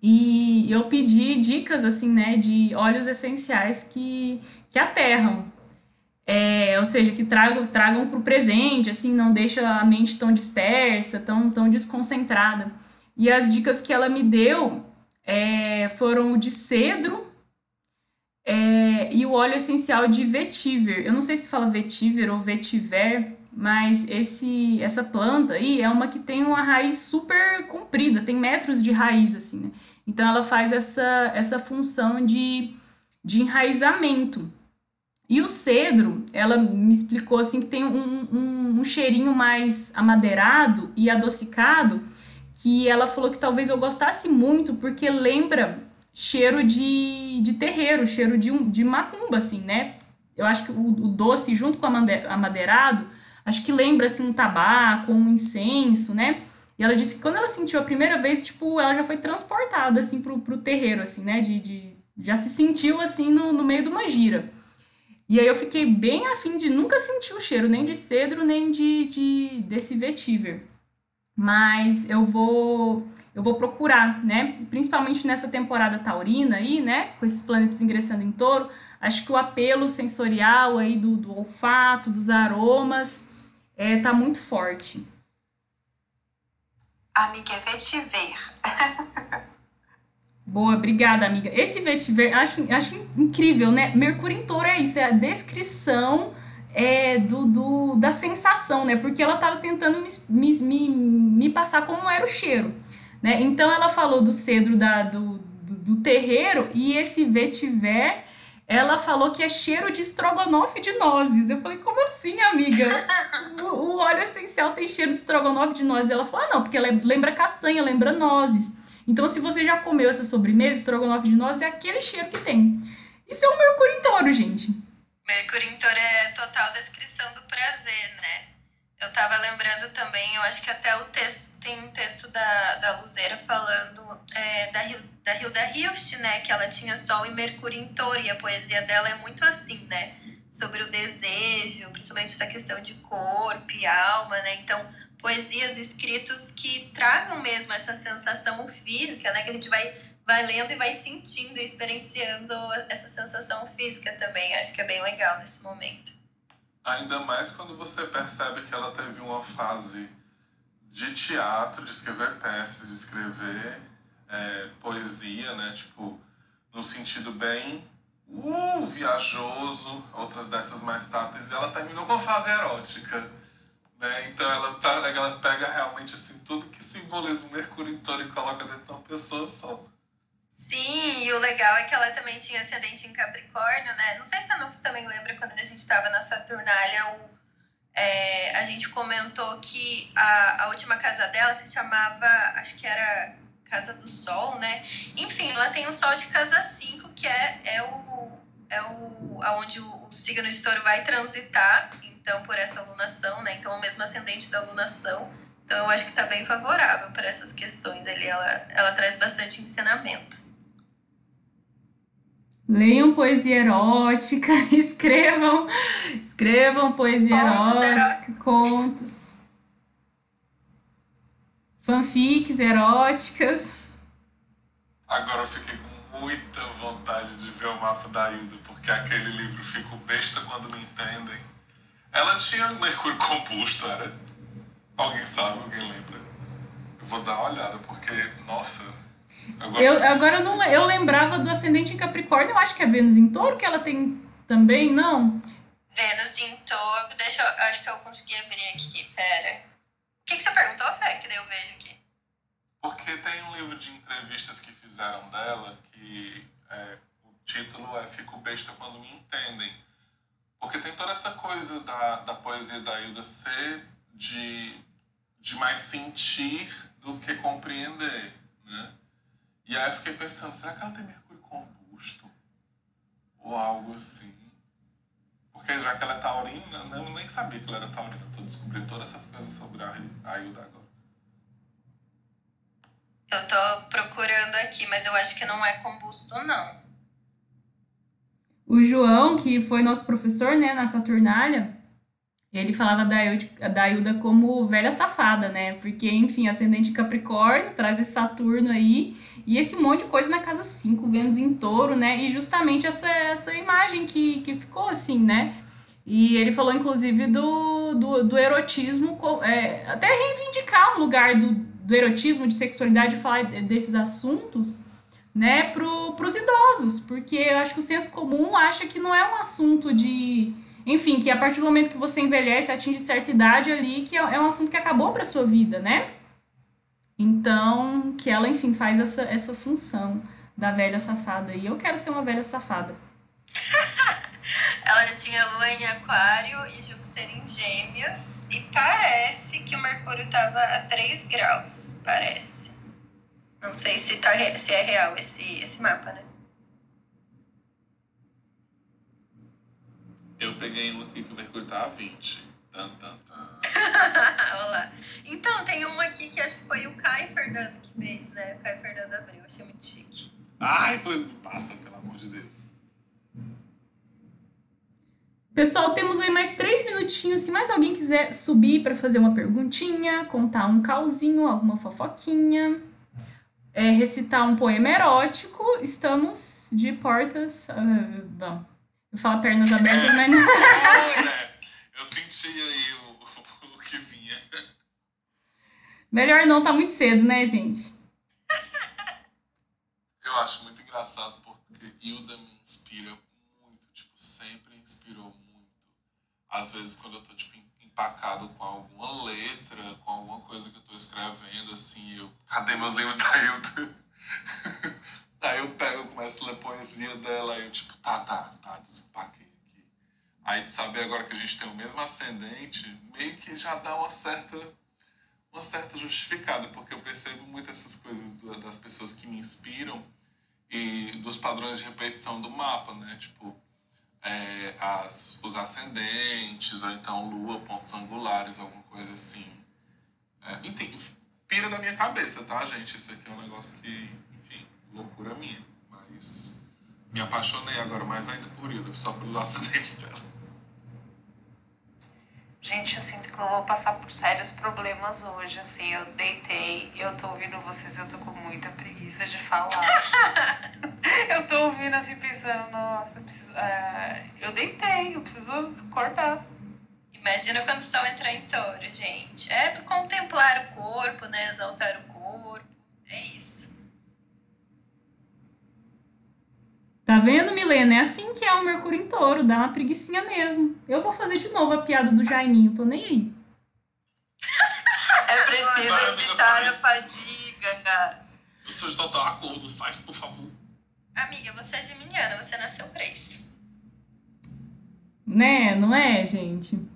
E eu pedi dicas, assim, né, de óleos essenciais que, que aterram. É, ou seja, que tragam, tragam para o presente, assim, não deixa a mente tão dispersa, tão, tão desconcentrada. E as dicas que ela me deu é, foram o de cedro o óleo essencial de vetiver. Eu não sei se fala vetiver ou vetiver, mas esse essa planta aí é uma que tem uma raiz super comprida, tem metros de raiz, assim, né? Então ela faz essa, essa função de, de enraizamento. E o cedro, ela me explicou assim que tem um, um, um cheirinho mais amadeirado e adocicado, que ela falou que talvez eu gostasse muito, porque lembra cheiro de, de terreiro, cheiro de, de macumba, assim, né? Eu acho que o, o doce junto com o amadeirado acho que lembra assim um tabaco, um incenso, né? E ela disse que quando ela sentiu a primeira vez, tipo, ela já foi transportada assim pro, pro terreiro, assim, né? De, de já se sentiu assim no, no meio de uma gira. E aí eu fiquei bem afim de nunca sentir o cheiro, nem de cedro, nem de, de desse vetiver. Mas eu vou eu vou procurar, né? Principalmente nessa temporada taurina aí, né? Com esses planetas ingressando em touro, acho que o apelo sensorial aí do, do olfato, dos aromas, é, tá muito forte. Amiga, é vetiver. Boa, obrigada, amiga. Esse vetiver, acho, acho incrível, né? Mercúrio em touro é isso, é a descrição é, do, do, da sensação, né? Porque ela tava tentando me, me, me passar como era o cheiro, né? Então ela falou do cedro da, do, do, do terreiro e esse vetiver ela falou que é cheiro de estrogonofe de nozes. Eu falei, como assim, amiga? o, o, óleo essencial tem cheiro de estrogonofe de nozes. Ela falou, ah, não, porque lembra castanha, lembra nozes. Então, se você já comeu essa sobremesa, estrogonofe de nozes, é aquele cheiro que tem. Isso é um mercúrio em touro, gente. Mercúrio em touro é total descrição do? Eu tava lembrando também, eu acho que até o texto, tem um texto da, da Luzeira falando é, da, da Hilda Hilst, né? Que ela tinha Sol e Mercúrio em touro, e a poesia dela é muito assim, né? Sobre o desejo, principalmente essa questão de corpo e alma, né? Então, poesias escritas que tragam mesmo essa sensação física, né? Que a gente vai, vai lendo e vai sentindo e experienciando essa sensação física também. Acho que é bem legal nesse momento. Ainda mais quando você percebe que ela teve uma fase de teatro, de escrever peças, de escrever é, poesia, né? Tipo, no sentido bem uh, viajoso, outras dessas mais táteis, e ela terminou com fase erótica. Né? Então ela, tá, ela pega realmente assim, tudo que simboliza o Mercúrio em touro e coloca dentro de uma pessoa só. Sim, e o legal é que ela também tinha ascendente em Capricórnio, né? Não sei se a Nux também lembra quando a gente estava na Saturnália, o, é, a gente comentou que a, a última casa dela se chamava, acho que era Casa do Sol, né? Enfim, ela tem o Sol de casa 5, que é, é o é o aonde o, signo de touro vai transitar, então, por essa alunação, né? Então, o mesmo ascendente da alunação. Então, eu acho que está bem favorável para essas questões ali. Ela, ela traz bastante ensinamento. Leiam poesia erótica, escrevam, escrevam poesia contos erótica, contos, fanfics eróticas. Agora eu fiquei com muita vontade de ver o mapa da Hilda, porque aquele livro Fico Besta Quando Me Entendem. Ela tinha Mercúrio composto, era? Alguém sabe, alguém lembra? Eu vou dar uma olhada, porque, nossa, Agora, eu, agora eu, não, eu lembrava do ascendente em Capricórnio, eu acho que é Vênus em touro que ela tem também, não? Vênus em touro, deixa eu, acho que eu consegui abrir aqui, pera. O que, que você perguntou, Fé, que daí eu vejo aqui? Porque tem um livro de entrevistas que fizeram dela que é, o título é Fico Besta Quando Me Entendem. Porque tem toda essa coisa da, da poesia da Hilda ser de, de mais sentir do que compreender, né? E aí eu fiquei pensando, será que ela tem mercúrio composto? Ou algo assim? Porque já que ela é taurina, né, eu nem sabia que ela era taurina. Estou descobrindo todas essas coisas sobre a Ailda agora. Eu tô procurando aqui, mas eu acho que não é composto, não. O João, que foi nosso professor, né, na Saturnália, ele falava da Ilda, da Ilda como velha safada, né? Porque, enfim, ascendente Capricórnio, traz esse Saturno aí, e esse monte de coisa na casa 5, Vênus em touro, né? E justamente essa, essa imagem que, que ficou assim, né? E ele falou, inclusive, do, do, do erotismo, é, até reivindicar um lugar do, do erotismo, de sexualidade, falar desses assuntos, né, para os idosos, porque eu acho que o senso comum acha que não é um assunto de. Enfim, que a partir do momento que você envelhece, atinge certa idade ali, que é, é um assunto que acabou para sua vida, né? Então, que ela, enfim, faz essa, essa função da velha safada. E eu quero ser uma velha safada. ela tinha lua em aquário e Júpiter em gêmeos. E parece que o Mercúrio estava a 3 graus, parece. Não sei se, tá, se é real esse, esse mapa, né? Eu peguei um aqui que o Mercúrio tá a 20. Tan, tan, tan. Olá. Então, tem um aqui que acho que foi o Caio Fernando que fez, né? O Caio Fernando abriu, achei muito chique. Ai, pois me passa, pelo amor de Deus. Pessoal, temos aí mais três minutinhos. Se mais alguém quiser subir para fazer uma perguntinha, contar um calzinho, alguma fofoquinha é, recitar um poema erótico, estamos de portas. Uh, bom, eu falo pernas abertas, mas não. É, eu senti aí o, o que vinha. Melhor não, tá muito cedo, né, gente? Eu acho muito engraçado porque Hilda me inspira muito, tipo, sempre inspirou muito. Às vezes, quando eu tô, tipo, empacado com alguma letra, com alguma coisa que eu tô escrevendo, assim, eu. Cadê meus livros da Hilda? aí eu pego, começo a ler poesia dela, aí eu tipo, tá, tá, tá, desempaquei aqui. Aí de saber agora que a gente tem o mesmo ascendente, meio que já dá uma certa uma certa justificada, porque eu percebo muito essas coisas das pessoas que me inspiram e dos padrões de repetição do mapa, né? Tipo, é, as, os ascendentes, ou então lua, pontos angulares, alguma coisa assim. É, enfim, pira da minha cabeça, tá, gente? Isso aqui é um negócio que, loucura minha. Mas me apaixonei agora mais ainda por Hilda, só pelo ascendente dela. Gente, eu sinto que eu vou passar por sérios problemas hoje, assim, eu deitei, eu tô ouvindo vocês, eu tô com muita preguiça de falar. eu tô ouvindo assim, pensando, nossa, eu, preciso, uh, eu deitei, eu preciso cortar. Imagina quando o sol entrar em touro, gente. É para contemplar o corpo, né, exaltar o corpo, é isso. Tá vendo, Milena? É assim que é o Mercúrio em touro, dá uma preguiçinha mesmo. Eu vou fazer de novo a piada do Jaiminho, tô nem aí. É preciso evitar a fadiga. Eu sou de total acordo, faz, por favor. Amiga, você é geminiana, você nasceu pra isso. Né, não é, gente?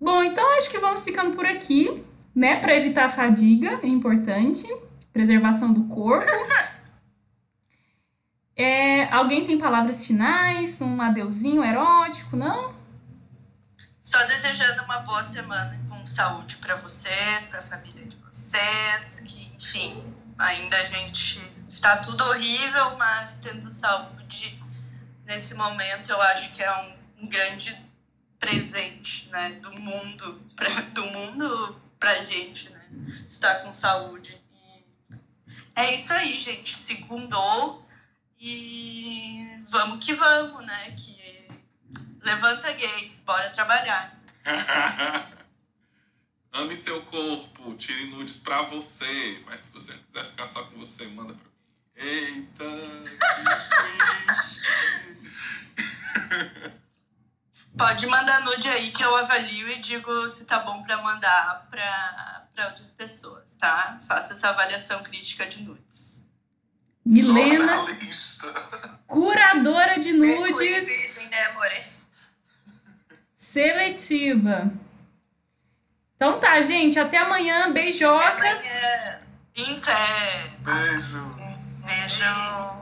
Bom, então acho que vamos ficando por aqui, né? Para evitar a fadiga, é importante. Preservação do corpo. É, alguém tem palavras finais, um adeuzinho erótico, não? Só desejando uma boa semana com saúde para vocês, para a família de vocês, que, enfim, ainda a gente está tudo horrível, mas tendo saúde nesse momento eu acho que é um, um grande presente, né, do mundo, pra, do mundo pra gente, né, estar com saúde. E é isso aí, gente. Segundou e vamos que vamos, né? Que levanta gay, bora trabalhar. Ame seu corpo, tire nudes pra você. Mas se você quiser ficar só com você, manda pra mim. Eita, Pode mandar nude aí que eu avalio e digo se tá bom pra mandar pra, pra outras pessoas, tá? Faço essa avaliação crítica de nudes. Milena, curadora de nudes. né, Seletiva. Então tá, gente. Até amanhã. Beijocas. Até amanhã. Beijo. Beijo.